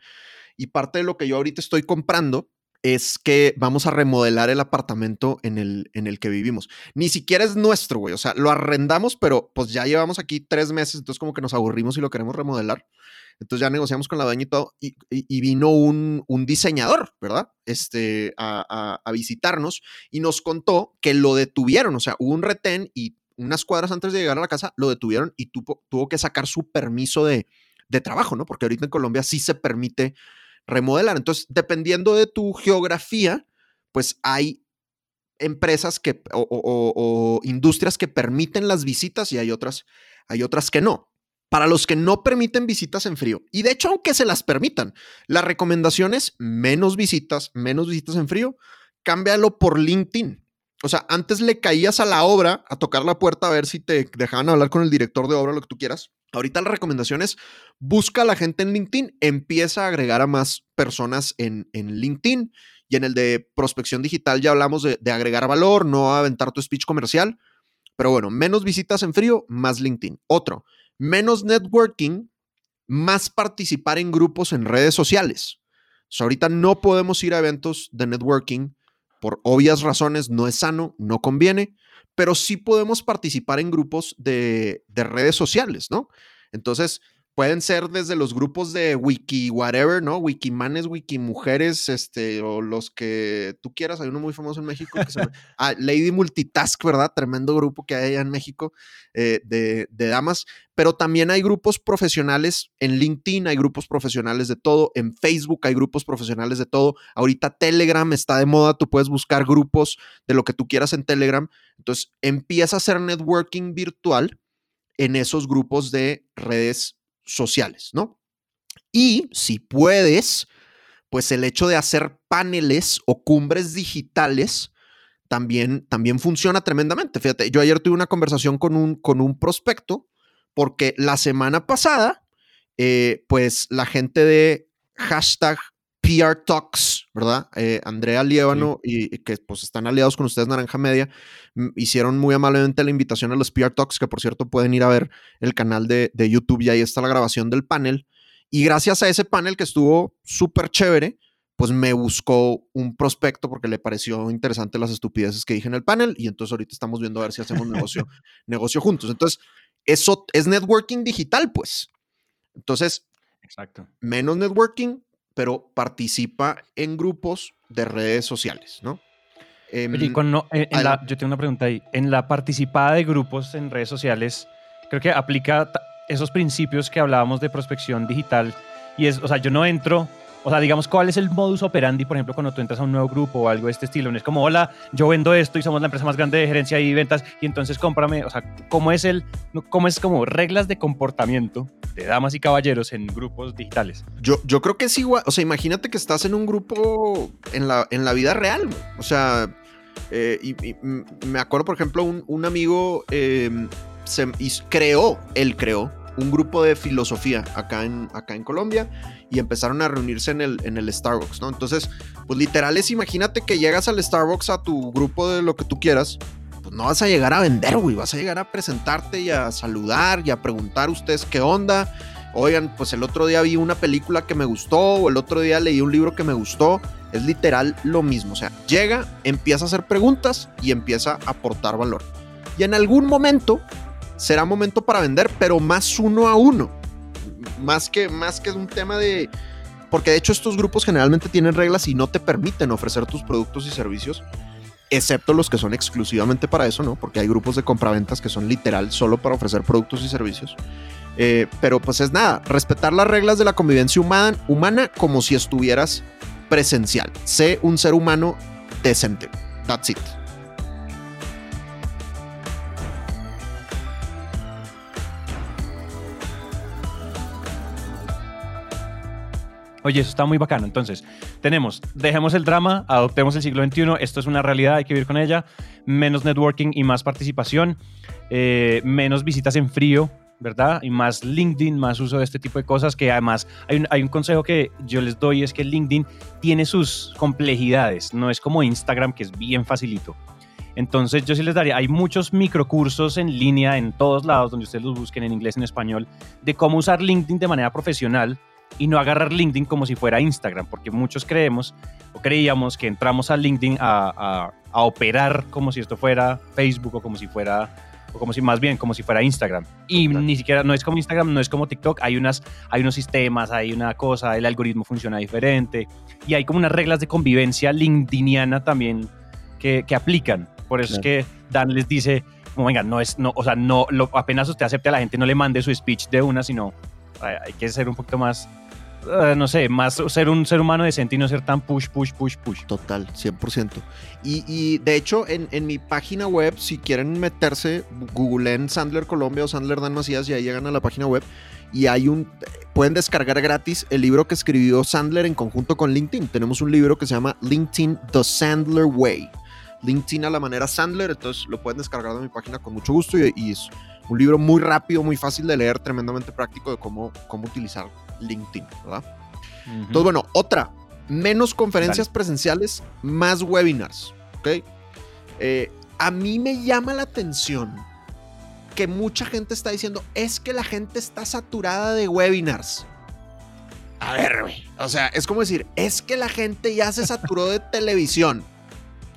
Y parte de lo que yo ahorita estoy comprando es que vamos a remodelar el apartamento en el, en el que vivimos. Ni siquiera es nuestro, güey. O sea, lo arrendamos, pero pues ya llevamos aquí tres meses, entonces como que nos aburrimos y lo queremos remodelar. Entonces ya negociamos con la dueña y todo, y, vino un, diseñador, ¿verdad? Este, a, visitarnos y nos contó que lo detuvieron, o sea, hubo un retén y unas cuadras antes de llegar a la casa lo detuvieron y tuvo, tuvo que sacar su permiso de, trabajo, ¿no? Porque ahorita en Colombia sí se permite remodelar. Entonces, dependiendo de tu geografía, pues hay empresas que o, industrias que permiten las visitas y hay otras, hay otras que no. Para los que no permiten visitas en frío, y de hecho, aunque se las permitan, la recomendación es menos visitas, menos visitas en frío, cámbialo por LinkedIn. O sea, antes le caías a la obra a tocar la puerta a ver si te dejaban hablar con el director de obra, lo que tú quieras. Ahorita la recomendación es busca a la gente en LinkedIn, empieza a agregar a más personas en, LinkedIn. Y en el de prospección digital ya hablamos de, de, agregar valor, no aventar tu speech comercial. Pero bueno, menos visitas en frío, más LinkedIn. Otro, menos networking, más participar en grupos en redes sociales. ahorita no podemos ir a eventos de networking por obvias razones, no es sano, no conviene pero sí podemos participar en grupos de, redes sociales, ¿no? Entonces, pueden ser desde los grupos de wiki whatever, ¿no? Wikimanes, wikimujeres, este, o los que tú quieras. Hay uno muy famoso en México que se llama ah, Lady Multitask, ¿verdad? Tremendo grupo que hay allá en México eh, de, de, damas. Pero también hay grupos profesionales en LinkedIn, hay grupos profesionales de todo. En Facebook hay grupos profesionales de todo. Ahorita Telegram está de moda, tú puedes buscar grupos de lo que tú quieras en Telegram. Entonces, empieza a hacer networking virtual en esos grupos de redes sociales, ¿no? Y si puedes, pues el hecho de hacer paneles o cumbres digitales también, también funciona tremendamente. Fíjate, yo ayer tuve una conversación con un, con un prospecto porque la semana pasada, eh, pues la gente de hashtag PR Talks, ¿verdad? Eh, Andrea Liévano y, que pues están aliados con ustedes, Naranja Media, hicieron muy amablemente la invitación a los PR Talks, que por cierto pueden ir a ver el canal de, YouTube y ahí está la grabación del panel. Y gracias a ese panel que estuvo súper chévere, pues me buscó un prospecto porque le pareció interesante las estupideces que dije en el panel y entonces ahorita estamos viendo a ver si hacemos negocio, negocio juntos. Entonces, eso es networking digital, pues. Entonces, Exacto. menos networking, pero participa en grupos de redes sociales, ¿no? Oye, em, cuando, eh, yo tengo una pregunta ahí. En la participada de grupos en redes sociales, creo que aplica esos principios que hablábamos de prospección digital. Y es, o sea, yo no entro o sea, digamos, ¿cuál es el modus operandi, por ejemplo, cuando tú entras a un nuevo grupo o algo de este estilo? No es como, hola, yo vendo esto y somos la empresa más grande de gerencia y ventas y entonces cómprame. O sea, ¿cómo es el, cómo es como reglas de comportamiento de damas y caballeros en grupos digitales? Yo, yo creo que es igual. O sea, imagínate que estás en un grupo en la, en la vida real. O sea, eh, me acuerdo, por ejemplo, un, un amigo eh, se, creó, él creó un grupo de filosofía acá en, acá en Colombia y empezaron a reunirse en el, en el Starbucks, ¿no? Entonces, pues literal es, imagínate que llegas al Starbucks a tu grupo de lo que tú quieras, pues no vas a llegar a vender, güey, vas a llegar a presentarte y a saludar y a preguntar ustedes qué onda. Oigan, pues el otro día vi una película que me gustó o el otro día leí un libro que me gustó. Es literal lo mismo. O sea, llega, empieza a hacer preguntas y empieza a aportar valor. Y en algún momento será momento para vender, pero más uno a uno. Más que, más que un tema de... Porque de hecho estos grupos generalmente tienen reglas y no te permiten ofrecer tus productos y servicios, excepto los que son exclusivamente para eso, ¿no? Porque hay grupos de compraventas que son literal solo para ofrecer productos y servicios. Eh, pero pues es nada, respetar las reglas de la convivencia humana, humana como si estuvieras presencial. Sé un ser humano decente. That's it. Oye, eso está muy bacano. Entonces, tenemos, dejemos el drama, adoptemos el siglo XXI, esto es una realidad, hay que vivir con ella, menos networking y más participación, eh, menos visitas en frío, ¿verdad? Y más LinkedIn, más uso de este tipo de cosas, que además hay un, hay un consejo que yo les doy, es que LinkedIn tiene sus complejidades, no es como Instagram, que es bien facilito. Entonces yo sí les daría, hay muchos microcursos en línea en todos lados donde ustedes los busquen en inglés, en español, de cómo usar LinkedIn de manera profesional y no agarrar LinkedIn como si fuera Instagram, porque muchos creemos o creíamos que entramos a LinkedIn a, a, operar como si esto fuera Facebook o como si fuera o como si más bien como si fuera Instagram. Y ni siquiera no es como Instagram, no es como TikTok, hay unas hay unos sistemas, hay una cosa, el algoritmo funciona diferente y hay como unas reglas de convivencia LinkedIniana también que, que aplican. Por eso es que Dan les dice, como venga, no es, no, o sea, no, lo, apenas usted acepte a la gente, no le mande su speech de una, sino hay, que ser un poquito más, uh, no sé, más ser un ser humano decente y no ser tan push, push, push, push. Total, 100%. Y, y de hecho, en, en, mi página web, si quieren meterse, googleen Sandler Colombia o Sandler Dan Macías y ahí llegan a la página web y hay un pueden descargar gratis el libro que escribió Sandler en conjunto con LinkedIn. Tenemos un libro que se llama LinkedIn The Sandler Way. LinkedIn a la manera Sandler, entonces lo pueden descargar de mi página con mucho gusto y, es un libro muy rápido, muy fácil de leer, tremendamente práctico de cómo, cómo utilizar LinkedIn, ¿verdad? Entonces, bueno, otra, menos conferencias presenciales, más webinars, ¿ok? Eh, a mí me llama la atención que mucha gente está diciendo, es que la gente está saturada de webinars. A ver, güey. O sea, es como decir, es que la gente ya se saturó de televisión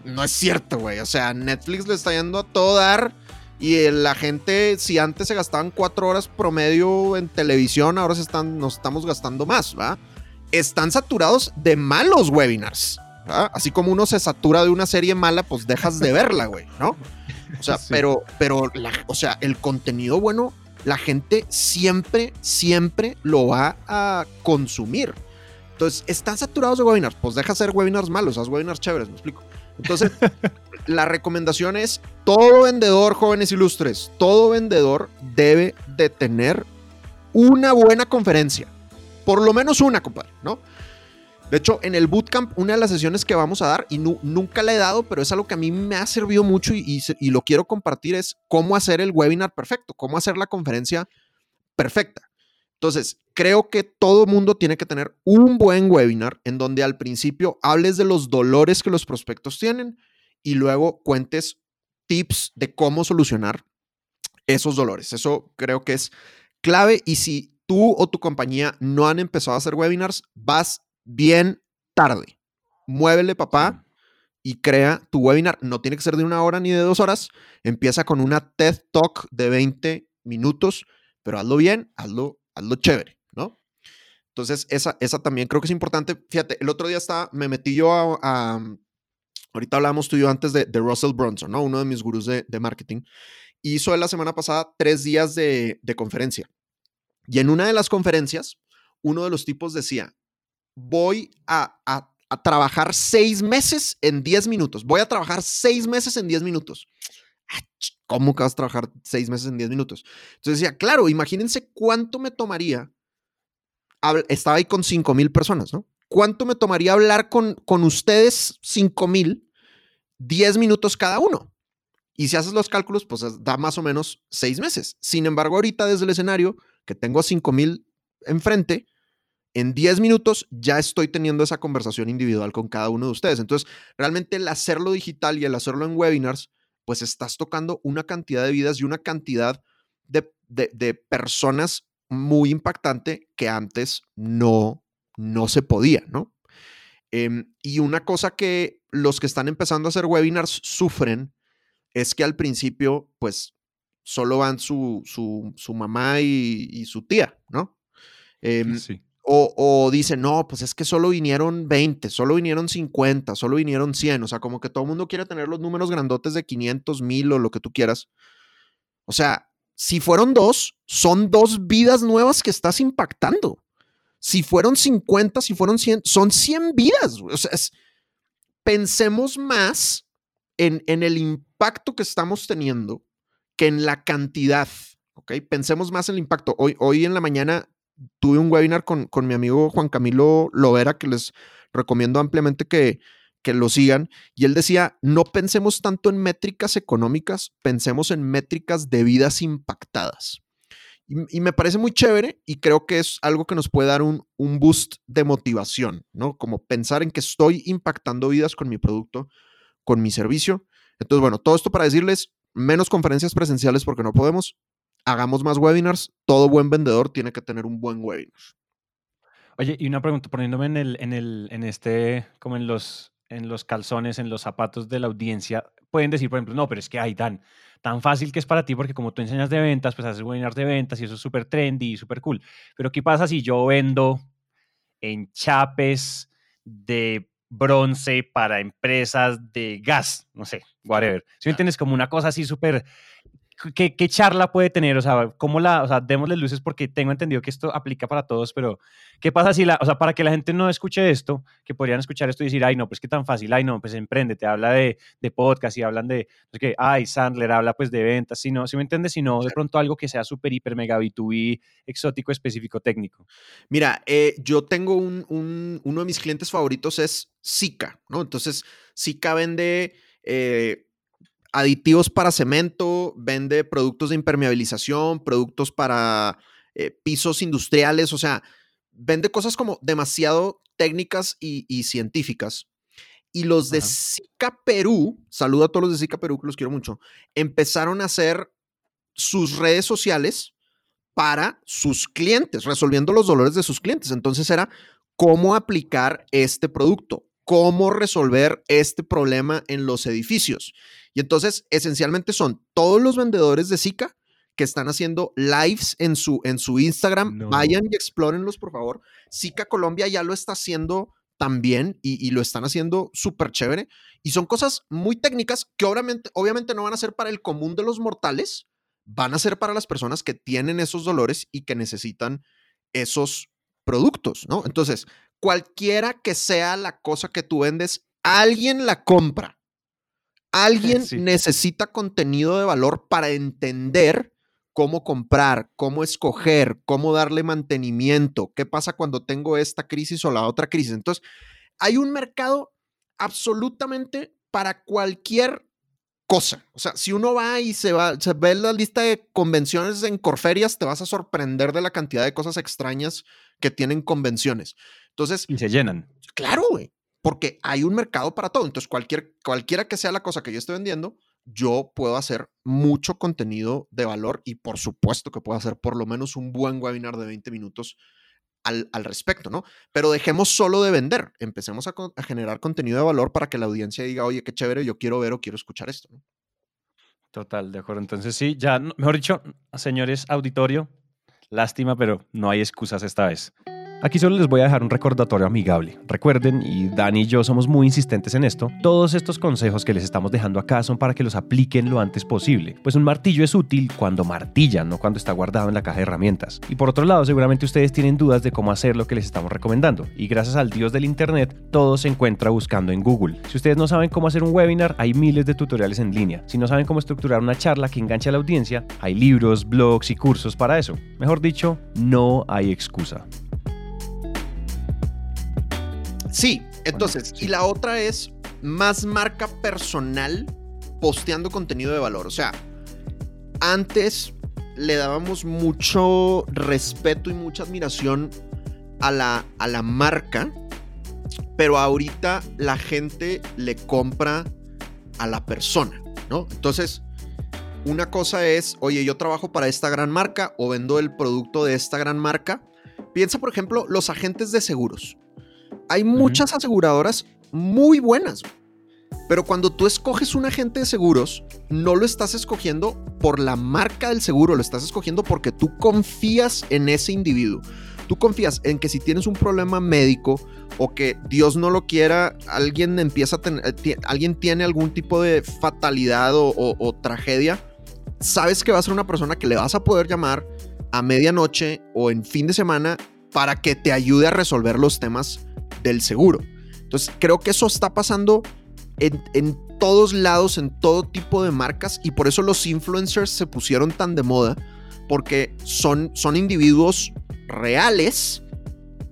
no es cierto, güey. O sea, Netflix le está yendo a todo dar. Y la gente, si antes se gastaban cuatro horas promedio en televisión, ahora se están, nos estamos gastando más, ¿va? Están saturados de malos webinars. Así como uno se satura de una serie mala, pues dejas de verla, güey, ¿no? O sea, pero, pero, o sea, el contenido bueno, la gente siempre, siempre lo va a consumir. Entonces, están saturados de webinars, pues deja hacer webinars malos, haz webinars chéveres, me explico. Entonces, la recomendación es, todo vendedor, jóvenes ilustres, todo vendedor debe de tener una buena conferencia. Por lo menos una, compadre, ¿no? De hecho, en el bootcamp, una de las sesiones que vamos a dar, y nunca la he dado, pero es algo que a mí me ha servido mucho y, y, lo quiero compartir, es cómo hacer el webinar perfecto, cómo hacer la conferencia perfecta. Entonces, creo que todo mundo tiene que tener un buen webinar en donde al principio hables de los dolores que los prospectos tienen y luego cuentes tips de cómo solucionar esos dolores. Eso creo que es clave y si tú o tu compañía no han empezado a hacer webinars, vas bien tarde. Muévele, papá, y crea tu webinar. No tiene que ser de una hora ni de dos horas. Empieza con una TED Talk de 20 minutos, pero hazlo bien, hazlo hazlo chévere. Entonces, esa, esa también creo que es importante. Fíjate, el otro día estaba, me metí yo a, ahorita hablábamos tú y yo antes de, de, Russell Brunson, ¿no? Uno de mis gurús de, de marketing. Hizo la semana pasada tres días de, de conferencia. Y en una de las conferencias, uno de los tipos decía, voy a, a, a, trabajar seis meses en diez minutos. Voy a trabajar seis meses en diez minutos. Ah, ¿Cómo que vas a trabajar seis meses en diez minutos? Entonces decía, claro, imagínense cuánto me tomaría. Estaba ahí con cinco mil personas, ¿no? ¿Cuánto me tomaría hablar con, con ustedes cinco mil? Diez minutos cada uno. Y si haces los cálculos, pues da más o menos seis meses. Sin embargo, ahorita desde el escenario, que tengo cinco mil enfrente, en diez minutos ya estoy teniendo esa conversación individual con cada uno de ustedes. Entonces, realmente el hacerlo digital y el hacerlo en webinars pues estás tocando una cantidad de vidas y una cantidad de, personas muy impactante que antes no, no se podía, ¿no? Em, y una cosa que los que están empezando a hacer webinars sufren es que al principio, pues, solo van su, su, mamá y, su tía, ¿no? Em, sí. O, dicen, no, pues es que solo vinieron 20, solo vinieron 50, solo vinieron 100. O sea, como que todo el mundo quiere tener los números grandotes de 500, 1000 o lo que tú quieras. O sea, si fueron dos, son dos vidas nuevas que estás impactando. Si fueron 50, si fueron 100, son 100 vidas. O sea, pensemos más en, en el impacto que estamos teniendo que en la cantidad. ¿ok? Pensemos más en el impacto. Hoy, hoy en la mañana tuve un webinar con, con mi amigo Juan Camilo Lovera, que les recomiendo ampliamente que, que lo sigan. Y él decía, no pensemos tanto en métricas económicas, pensemos en métricas de vidas impactadas. Y, me parece muy chévere y creo que es algo que nos puede dar un, un, boost de motivación, ¿no? Como pensar en que estoy impactando vidas con mi producto, con mi servicio. Entonces, bueno, todo esto para decirles, menos conferencias presenciales porque no podemos, hagamos más webinars. Todo buen vendedor tiene que tener un buen webinar. Oye, y una pregunta, poniéndome en el, en el, en este, como en los, en los calzones, en los zapatos de la audiencia, pueden decir, por ejemplo, no, pero es que, ay, Dan, tan fácil que es para ti porque como tú enseñas de ventas, pues haces webinars de ventas y eso es súper trendy y súper cool. Pero ¿qué pasa si yo vendo en chapes de bronce para empresas de gas? No sé, whatever. Si me entiendes, como una cosa así súper ¿Qué, charla puede tener? O sea, ¿cómo la, o sea, démosle luces porque tengo entendido que esto aplica para todos, pero ¿qué pasa si la, o sea, para que la gente no escuche esto, que podrían escuchar esto y decir, ay, no, pues qué tan fácil, ay, no, pues emprende, te habla de, de podcast y hablan de, pues que, ay, Sandler habla pues de ventas, si no, si me entiendes, si no, de pronto algo que sea súper, hiper, mega B2B, exótico, específico, técnico. Mira, eh, yo tengo un, un, uno de mis clientes favoritos es Zika, ¿no? Entonces, Zika vende... Eh, aditivos para cemento, vende productos de impermeabilización, productos para eh, pisos industriales, o sea, vende cosas como demasiado técnicas y, científicas. Y los de Zika Perú, saludo a todos los de Zika Perú, que los quiero mucho, empezaron a hacer sus redes sociales para sus clientes, resolviendo los dolores de sus clientes. Entonces era cómo aplicar este producto, cómo resolver este problema en los edificios. Y entonces, esencialmente son todos los vendedores de Zika que están haciendo lives en su, en su Instagram. Vayan y explórenlos, por favor. Zika Colombia ya lo está haciendo también y, lo están haciendo súper chévere. Y son cosas muy técnicas que obviamente, obviamente no van a ser para el común de los mortales, van a ser para las personas que tienen esos dolores y que necesitan esos productos, ¿no? Entonces, cualquiera que sea la cosa que tú vendes, alguien la compra. Alguien necesita contenido de valor para entender cómo comprar, cómo escoger, cómo darle mantenimiento, qué pasa cuando tengo esta crisis o la otra crisis. Entonces, hay un mercado absolutamente para cualquier cosa. O sea, si uno va y se va, se ve la lista de convenciones en Corferias, te vas a sorprender de la cantidad de cosas extrañas que tienen convenciones. Entonces. Y se llenan. Claro, güey porque hay un mercado para todo. Entonces, cualquier, cualquiera que sea la cosa que yo esté vendiendo, yo puedo hacer mucho contenido de valor y por supuesto que puedo hacer por lo menos un buen webinar de 20 minutos al, respecto, ¿no? Pero dejemos solo de vender, empecemos a, generar contenido de valor para que la audiencia diga, oye, qué chévere, yo quiero ver o quiero escuchar esto. Total, de acuerdo. Entonces sí, ya, mejor dicho, señores auditorio, lástima, pero no hay excusas esta vez. Aquí solo les voy a dejar un recordatorio amigable. Recuerden, y Dani y yo somos muy insistentes en esto, todos estos consejos que les estamos dejando acá son para que los apliquen lo antes posible, pues un martillo es útil cuando martilla, no cuando está guardado en la caja de herramientas. Y por otro lado, seguramente ustedes tienen dudas de cómo hacer lo que les estamos recomendando, y gracias al dios del internet, todo se encuentra buscando en Google. Si ustedes no saben cómo hacer un webinar, hay miles de tutoriales en línea. Si no saben cómo estructurar una charla que enganche a la audiencia, hay libros, blogs y cursos para eso. Mejor dicho, no hay excusa. Sí, entonces, y la otra es más marca personal posteando contenido de valor. O sea, antes le dábamos mucho respeto y mucha admiración a la, a la marca, pero ahorita la gente le compra a la persona, ¿no? Entonces, una cosa es, oye, yo trabajo para esta gran marca o vendo el producto de esta gran marca. Piensa, por ejemplo, los agentes de seguros hay muchas aseguradoras muy buenas. Pero cuando tú escoges un agente de seguros, no lo estás escogiendo por la marca del seguro, lo estás escogiendo porque tú confías en ese individuo. Tú confías en que si tienes un problema médico o que Dios no lo quiera, alguien empieza a tener, eh, alguien tiene algún tipo de fatalidad o, o tragedia, sabes que va a ser una persona que le vas a poder llamar a medianoche o en fin de semana para que te ayude a resolver los temas del seguro. Entonces, creo que eso está pasando en, todos lados, en todo tipo de marcas, y por eso los influencers se pusieron tan de moda, porque son, son individuos reales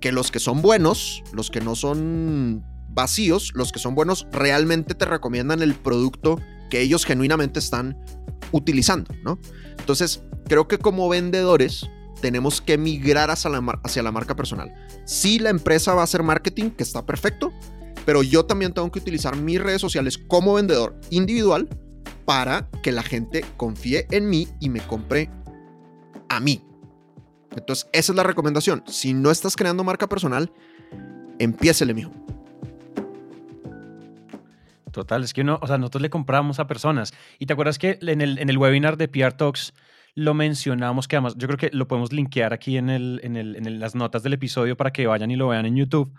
que los que son buenos, los que no son vacíos, los que son buenos realmente te recomiendan el producto que ellos genuinamente están utilizando, ¿no? Entonces, creo que como vendedores tenemos que migrar hacia la, marca personal. Sí, la empresa va a hacer marketing, que está perfecto, pero yo también tengo que utilizar mis redes sociales como vendedor individual para que la gente confíe en mí y me compre a mí. Entonces, esa es la recomendación. Si no estás creando marca personal, empiécele, mijo. Total, es que uno, o sea, nosotros le compramos a personas. Y te acuerdas que en el, en el webinar de PR Talks lo mencionamos, que además yo creo que lo podemos linkear aquí en, el, en, el, en las notas del episodio para que vayan y lo vean en YouTube.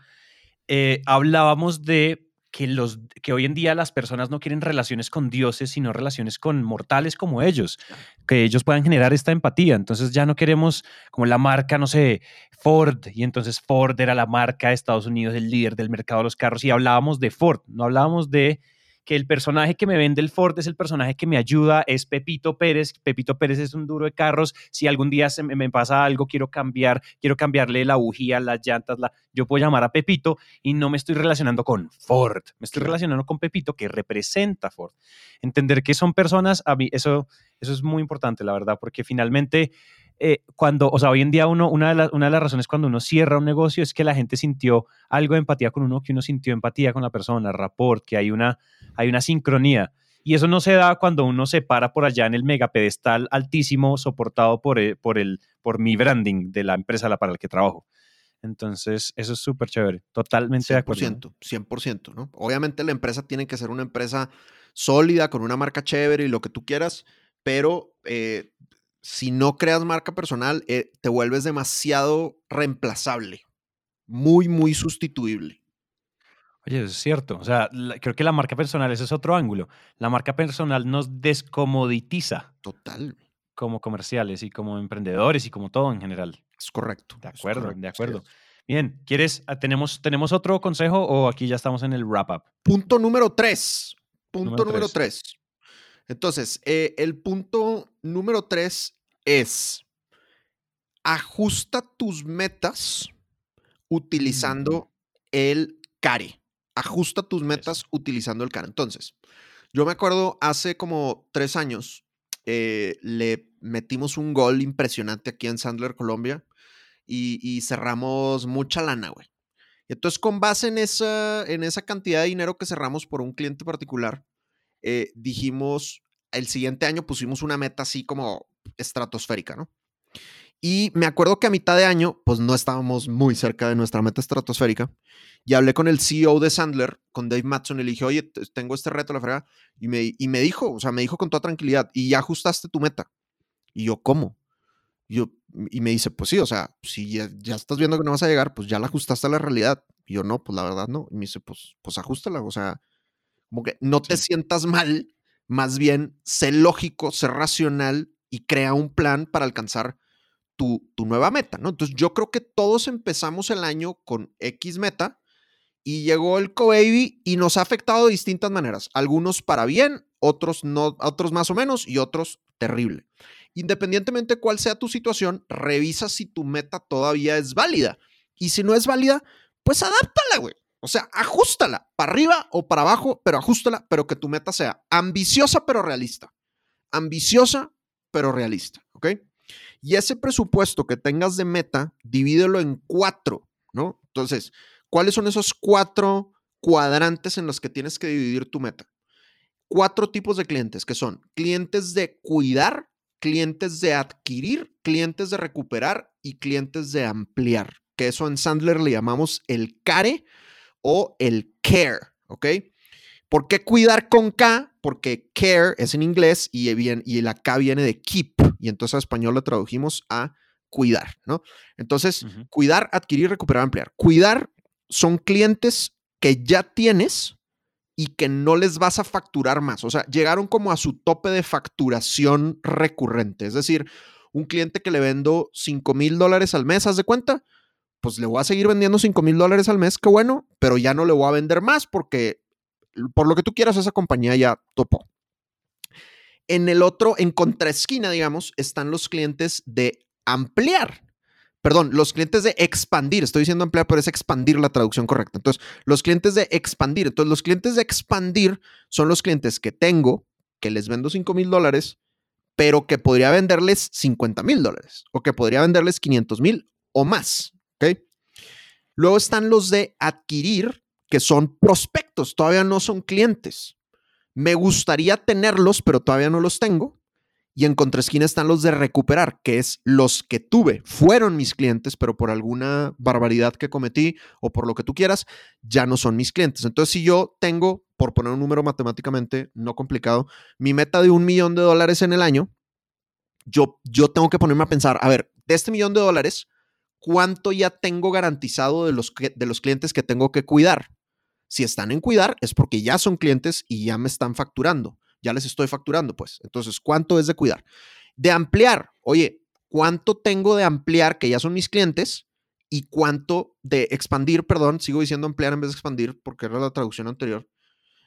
Eh, hablábamos de que, los, que hoy en día las personas no quieren relaciones con dioses, sino relaciones con mortales como ellos, que ellos puedan generar esta empatía. Entonces ya no queremos como la marca, no sé, Ford, y entonces Ford era la marca de Estados Unidos, el líder del mercado de los carros, y hablábamos de Ford, no hablábamos de que el personaje que me vende el Ford es el personaje que me ayuda, es Pepito Pérez. Pepito Pérez es un duro de carros. Si algún día se me, pasa algo, quiero cambiar, quiero cambiarle la bujía, las llantas, la, yo puedo llamar a Pepito y no me estoy relacionando con Ford, me estoy relacionando con Pepito que representa Ford. Entender que son personas, a mí eso, eso es muy importante, la verdad, porque finalmente eh, cuando, o sea, hoy en día uno, una de, una de las razones cuando uno cierra un negocio es que la gente sintió algo de empatía con uno, que uno sintió empatía con la persona, rapport, que hay una, hay una sincronía. Y eso no se da cuando uno se para por allá en el megapedestal altísimo soportado por, eh, por, el, por mi branding de la empresa para la que trabajo. Entonces, eso es súper chévere. Totalmente de acuerdo. 100%, 100%, ¿no? Obviamente la empresa tiene que ser una empresa sólida, con una marca chévere y lo que tú quieras, pero eh, si no creas marca personal, eh, te vuelves demasiado reemplazable, muy, muy sustituible. Oye, es cierto. O sea, creo que la marca personal, ese es otro ángulo. La marca personal nos descomoditiza. Total. Como comerciales y como emprendedores y como todo en general. Es correcto. De acuerdo, de acuerdo. Bien, ¿quieres, ah, tenemos, tenemos otro consejo o aquí ya estamos en el wrap up? Punto número tres. Punto número, tres. Entonces, eh, el punto número tres es ajusta tus metas utilizando el CARE. Ajusta tus metas utilizando el CARE. Entonces, yo me acuerdo hace como tres años, eh, le metimos un gol impresionante aquí en Sandler, Colombia, y, cerramos mucha lana, güey. Entonces, con base en esa, en esa cantidad de dinero que cerramos por un cliente particular, eh, dijimos, el siguiente año pusimos una meta así como estratosférica, ¿no? Y me acuerdo que a mitad de año, pues no estábamos muy cerca de nuestra meta estratosférica. Y hablé con el CEO de Sandler, con Dave Matson, y le dije, oye, tengo este reto, la frega. Y me, y me dijo, o sea, me dijo con toda tranquilidad, y ya ajustaste tu meta. Y yo, ¿cómo? Y, yo, y me dice, pues sí, o sea, si ya, estás viendo que no vas a llegar, pues ya la ajustaste a la realidad. Y yo, no, pues la verdad no. Y me dice, pues, pues ajustala, o sea, como que no te sientas mal, más bien sé lógico, sé racional y crea un plan para alcanzar tu, nueva meta, ¿no? Entonces yo creo que todos empezamos el año con X meta y llegó el co-baby y nos ha afectado de distintas maneras. Algunos para bien, otros no, otros más o menos y otros terrible. Independientemente de cuál sea tu situación, revisa si tu meta todavía es válida. Y si no es válida, pues adáptala, güey. O sea, ajustala para arriba o para abajo, pero ajustala, pero que tu meta sea ambiciosa pero realista. Ambiciosa pero realista, ¿ok? Y ese presupuesto que tengas de meta, divídelo en cuatro, ¿no? Entonces, ¿cuáles son esos cuatro cuadrantes en los que tienes que dividir tu meta? Cuatro tipos de clientes, que son clientes de cuidar, clientes de adquirir, clientes de recuperar y clientes de ampliar, que eso en Sandler le llamamos el CARE o el CARE, ¿ok? ¿Por qué cuidar con K? Porque care es en inglés y, bien, y la K viene de keep. Y entonces a español lo tradujimos a cuidar, ¿no? Entonces, cuidar, adquirir, recuperar, ampliar. Cuidar son clientes que ya tienes y que no les vas a facturar más. O sea, llegaron como a su tope de facturación recurrente. Es decir, un cliente que le vendo 5 mil dólares al mes, ¿haz de cuenta? Pues le voy a seguir vendiendo 5 mil dólares al mes, qué bueno, pero ya no le voy a vender más porque por lo que tú quieras, esa compañía ya topó. En el otro, en contraesquina, digamos, están los clientes de ampliar. perdón, los clientes de expandir, estoy diciendo ampliar, pero es expandir la traducción correcta. Entonces, los clientes de expandir, entonces los clientes de expandir son los clientes que tengo, que les vendo 5 mil dólares, pero que podría venderles 50 mil dólares o que podría venderles 500 mil o más. Luego están los de adquirir, que son prospectos, todavía no son clientes. Me gustaría tenerlos, pero todavía no los tengo. Y en contraesquina están los de recuperar, que es los que tuve, fueron mis clientes, pero por alguna barbaridad que cometí o por lo que tú quieras, ya no son mis clientes. Entonces, si yo tengo, por poner un número matemáticamente no complicado, mi meta de un millón de dólares en el año, yo, yo tengo que ponerme a pensar, a ver, de este millón de dólares, ¿cuánto ya tengo garantizado de los, de los clientes que tengo que cuidar? Si están en cuidar, es porque ya son clientes y ya me están facturando ya les estoy facturando, pues. Entonces, ¿cuánto es de cuidar? De ampliar, oye, ¿cuánto tengo de ampliar que ya son mis clientes? Y cuánto de expandir, perdón, sigo diciendo ampliar en vez de expandir porque era la traducción anterior,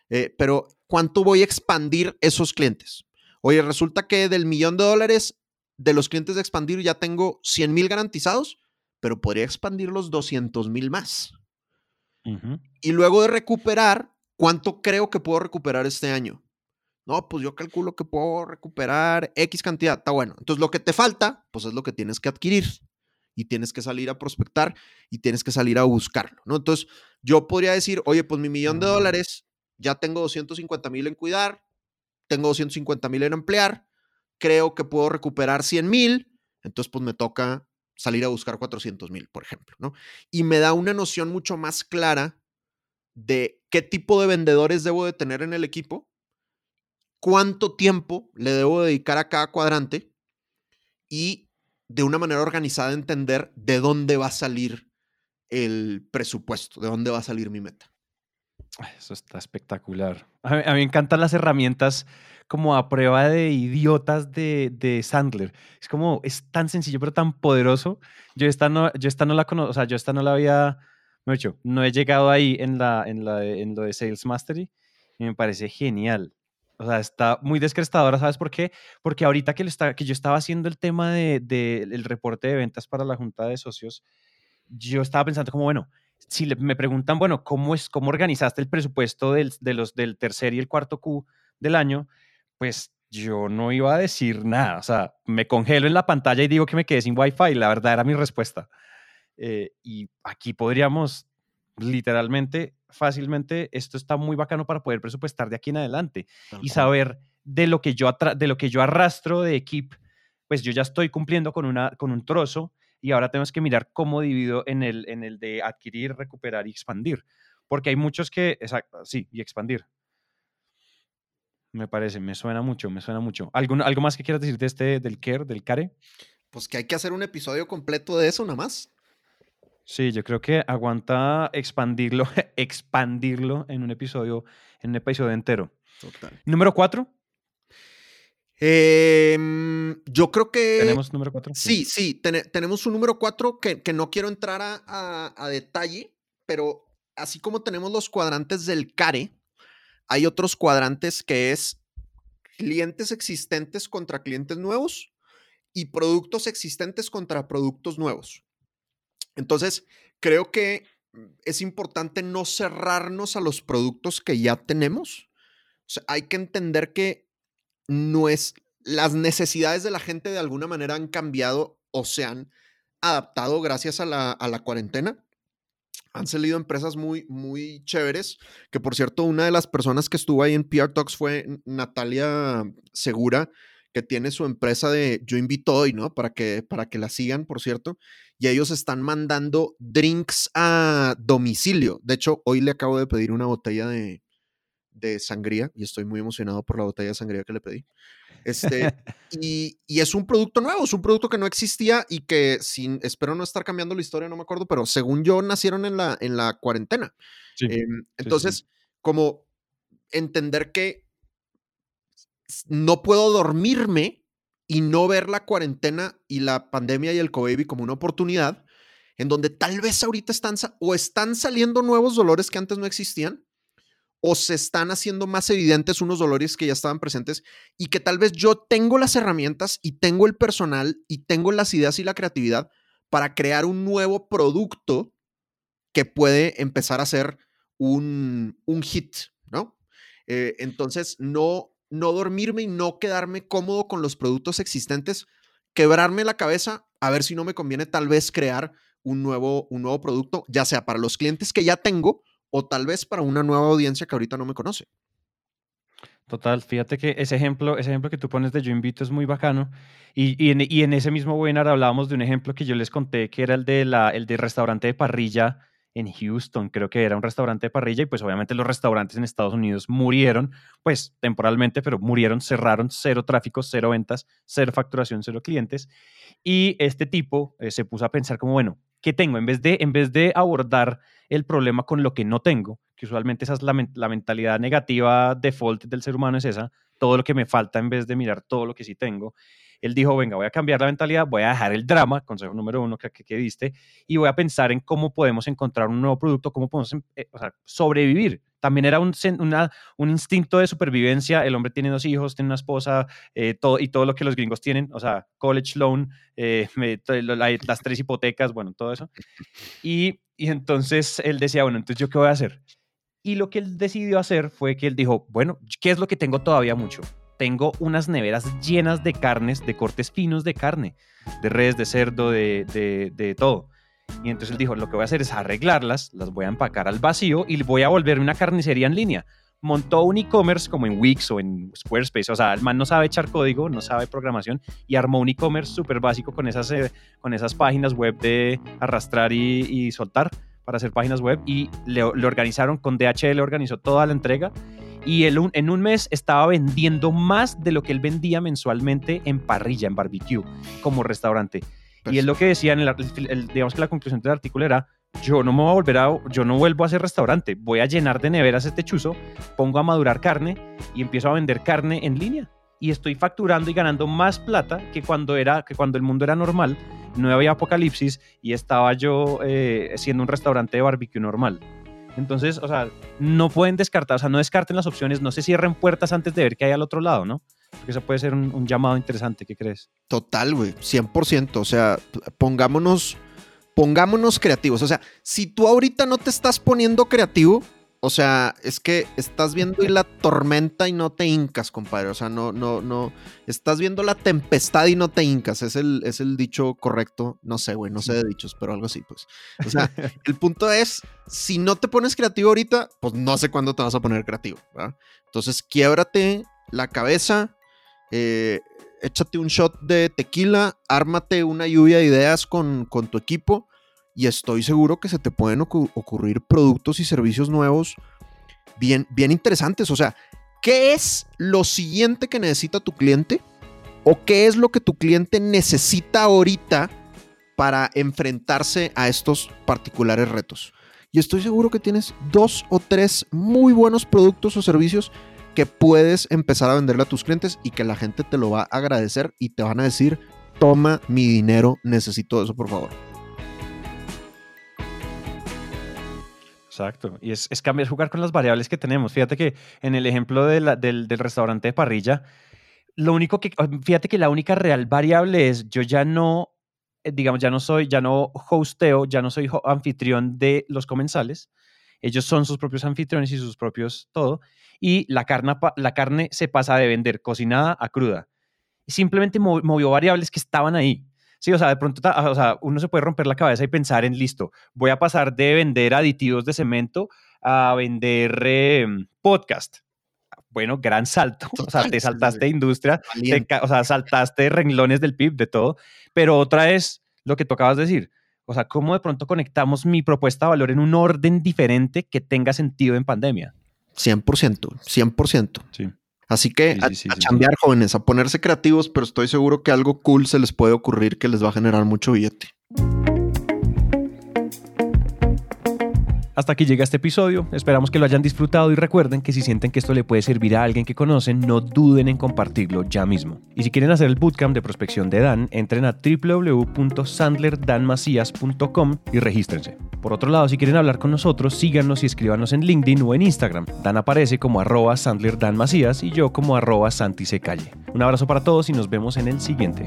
eh, pero ¿cuánto voy a expandir esos clientes? Oye, resulta que del millón de dólares de los clientes de expandir ya tengo 100 mil garantizados, pero podría expandir los 200 mil más. Y luego de recuperar, ¿cuánto creo que puedo recuperar este año? No, pues yo calculo que puedo recuperar X cantidad. Está bueno. Entonces lo que te falta, pues es lo que tienes que adquirir y tienes que salir a prospectar y tienes que salir a buscarlo, ¿no? Entonces yo podría decir, oye, pues mi millón de dólares, ya tengo 250 mil en cuidar, tengo 250 mil en emplear, creo que puedo recuperar 100 mil, entonces pues me toca salir a buscar 400 mil, por ejemplo, ¿no? Y me da una noción mucho más clara de qué tipo de vendedores debo de tener en el equipo cuánto tiempo le debo dedicar a cada cuadrante y de una manera organizada entender de dónde va a salir el presupuesto, de dónde va a salir mi meta. Eso está espectacular. A mí, me encantan las herramientas como a prueba de idiotas de, de, Sandler. Es como, es tan sencillo pero tan poderoso. Yo esta no, yo esta no la conozco, o sea, yo esta no la había, me he no he llegado ahí en, la, en, la, en lo de Sales Mastery y me parece genial. O sea, está muy descrestadora, ¿sabes por qué? Porque ahorita que, está, que yo estaba haciendo el tema del de, reporte de ventas para la junta de socios, yo estaba pensando como, bueno, si me preguntan, bueno, ¿cómo, es, cómo organizaste el presupuesto del, de los, del tercer y el cuarto Q del año? Pues yo no iba a decir nada. O sea, me congelo en la pantalla y digo que me quedé sin Wi-Fi. La verdad era mi respuesta. Eh, y aquí podríamos literalmente, fácilmente, esto está muy bacano para poder presupuestar de aquí en adelante y saber de lo que yo, de lo que yo arrastro de equipo, pues yo ya estoy cumpliendo con, una, con un trozo y ahora tenemos que mirar cómo divido en el, en el de adquirir, recuperar y expandir. Porque hay muchos que, exacto, sí, y expandir. Me parece, me suena mucho, me suena mucho. ¿Algo, ¿Algo más que quieras decir de este, del CARE, del CARE? Pues que hay que hacer un episodio completo de eso nada más. Sí, yo creo que aguanta expandirlo, expandirlo en un episodio, en un episodio entero. Total. Número cuatro. Em, yo creo que. ¿Tenemos número cuatro? Sí, sí, tenemos un número cuatro que, que no quiero entrar a, a, detalle, pero así como tenemos los cuadrantes del CARE, hay otros cuadrantes que es clientes existentes contra clientes nuevos y productos existentes contra productos nuevos. Entonces, creo que es importante no cerrarnos a los productos que ya tenemos. hay que entender que no es, las necesidades de la gente de alguna manera han cambiado o se han adaptado gracias a la, a la cuarentena. Han salido empresas muy, muy chéveres, que por cierto, una de las personas que estuvo ahí en PR Talks fue Natalia Segura, que tiene su empresa de Yo Invito Hoy, ¿no? Para que, para que la sigan, por cierto. Y ellos están mandando drinks a domicilio. De hecho, hoy le acabo de pedir una botella de, de sangría y estoy muy emocionado por la botella de sangría que le pedí. Este, y, y, es un producto nuevo, es un producto que no existía y que sin, espero no estar cambiando la historia, no me acuerdo, pero según yo nacieron en la, en la cuarentena. Em, entonces, como entender que no puedo dormirme y no ver la cuarentena y la pandemia y el COVID como una oportunidad en donde tal vez ahorita están o están saliendo nuevos dolores que antes no existían o se están haciendo más evidentes unos dolores que ya estaban presentes y que tal vez yo tengo las herramientas y tengo el personal y tengo las ideas y la creatividad para crear un nuevo producto que puede empezar a ser un, un hit, ¿no? Eh, entonces, no, no dormirme y no quedarme cómodo con los productos existentes, quebrarme la cabeza a ver si no me conviene tal vez crear un nuevo, un nuevo producto, ya sea para los clientes que ya tengo o tal vez para una nueva audiencia que ahorita no me conoce. Total, fíjate que ese ejemplo, ese ejemplo que tú pones de Yo Invito es muy bacano. Y, y, en, ese mismo webinar hablábamos de un ejemplo que yo les conté, que era el de la, el de restaurante de parrilla en Houston, creo que era un restaurante de parrilla, y pues obviamente los restaurantes en Estados Unidos murieron, pues temporalmente, pero murieron, cerraron, cero tráfico, cero ventas, cero facturación, cero clientes. Y este tipo eh, se puso a pensar como, bueno, ¿qué tengo? En vez, de, en vez de abordar el problema con lo que no tengo, que usualmente esa es la, la mentalidad negativa default del ser humano, es esa, todo lo que me falta en vez de mirar todo lo que sí tengo él dijo, venga, voy a cambiar la mentalidad, voy a dejar el drama, consejo número uno que, que, diste, y voy a pensar en cómo podemos encontrar un nuevo producto, cómo podemos eh, o sea, sobrevivir. También era un, instinto de supervivencia. El hombre tiene dos hijos, tiene una esposa, eh, todo, y todo lo que los gringos tienen, o sea, college loan, eh, las tres hipotecas, bueno, todo eso. Y, entonces él decía, bueno, entonces yo qué voy a hacer? Y lo que él decidió hacer fue que él dijo, bueno, ¿qué es lo que tengo todavía mucho? tengo unas neveras llenas de carnes, de cortes finos de carne, de res, de cerdo, de, todo. Y entonces él dijo, lo que voy a hacer es arreglarlas, las voy a empacar al vacío y voy a volverme una carnicería en línea. Montó un e-commerce como en Wix o en Squarespace, o sea, el man no sabe echar código, no sabe programación y armó un e-commerce súper básico con esas, eh, con esas páginas web de arrastrar y, soltar para hacer páginas web y le, le, organizaron con DHL, organizó toda la entrega y él, en un mes estaba vendiendo más de lo que él vendía mensualmente en parrilla, en barbecue, como restaurante. Y es lo que decía, en el, digamos que la conclusión del artículo era, yo no me voy a volver a, yo no vuelvo a hacer restaurante, voy a llenar de neveras este chuzo, pongo a madurar carne y empiezo a vender carne en línea. Y estoy facturando y ganando más plata que cuando, era, que cuando el mundo era normal, no había apocalipsis y estaba yo eh, siendo un restaurante de barbecue normal. Entonces, o sea, no pueden descartar, o sea, no descarten las opciones, no se cierren puertas antes de ver qué hay al otro lado, ¿no? Porque eso puede ser un, llamado interesante, ¿qué crees? Total, güey, 100%, o sea, pongámonos, pongámonos creativos, o sea, si tú ahorita no te estás poniendo creativo, o sea, es que estás viendo la tormenta y no te hincas, compadre. O sea, no, no, no. Estás viendo la tempestad y no te hincas. Es el, es el dicho correcto. No sé, güey, no sé de dichos, pero algo así, pues. O sea, el punto es, si no te pones creativo ahorita, pues no sé cuándo te vas a poner creativo, ¿verdad? Entonces, quiebrate la cabeza, eh, échate un shot de tequila, ármate una lluvia de ideas con, con tu equipo y estoy seguro que se te pueden ocurrir productos y servicios nuevos bien, bien interesantes. O sea, ¿qué es lo siguiente que necesita tu cliente? ¿O qué es lo que tu cliente necesita ahorita para enfrentarse a estos particulares retos? Y estoy seguro que tienes dos o tres muy buenos productos o servicios que puedes empezar a venderle a tus clientes y que la gente te lo va a agradecer y te van a decir, toma mi dinero, necesito eso por favor. Exacto. Y es, es cambiar, jugar con las variables que tenemos. Fíjate que en el ejemplo del, del, restaurante de parrilla, lo único que, ah, fíjate que la única real variable es yo ya no, eh, digamos, ya no soy, ya no hosteo, ya no soy anfitrión de los comensales. Ellos son sus propios anfitriones y sus propios todo. Y la carne, la carne se pasa de vender cocinada a cruda. Simplemente movió variables que estaban ahí. Sí, o sea, de pronto, o sea, uno se puede romper la cabeza y pensar en, listo, voy a pasar de vender aditivos de cemento a vender em, podcast. Bueno, gran salto. o sea, te saltaste industria, o sea, saltaste renglones del PIB, de todo. Pero otra es lo que tú acabas de decir. O sea, ¿cómo de pronto conectamos mi propuesta de valor en un orden diferente que tenga sentido en pandemia? 100%, 100%. Sí. Así que a, cambiar jóvenes, a ponerse creativos, pero estoy seguro que algo cool se les puede ocurrir que les va a generar mucho billete. Hasta aquí llega este episodio, esperamos que lo hayan disfrutado y recuerden que si sienten que esto le puede servir a alguien que conocen, no duden en compartirlo ya mismo. Y si quieren hacer el bootcamp de prospección de Dan, entren a www.sandlerdanmacías.com y regístrense. Por otro lado, si quieren hablar con nosotros, síganos y escríbanos en LinkedIn o en Instagram. Dan aparece como arroba Sandler y yo como arroba Santi Un abrazo para todos y nos vemos en el siguiente.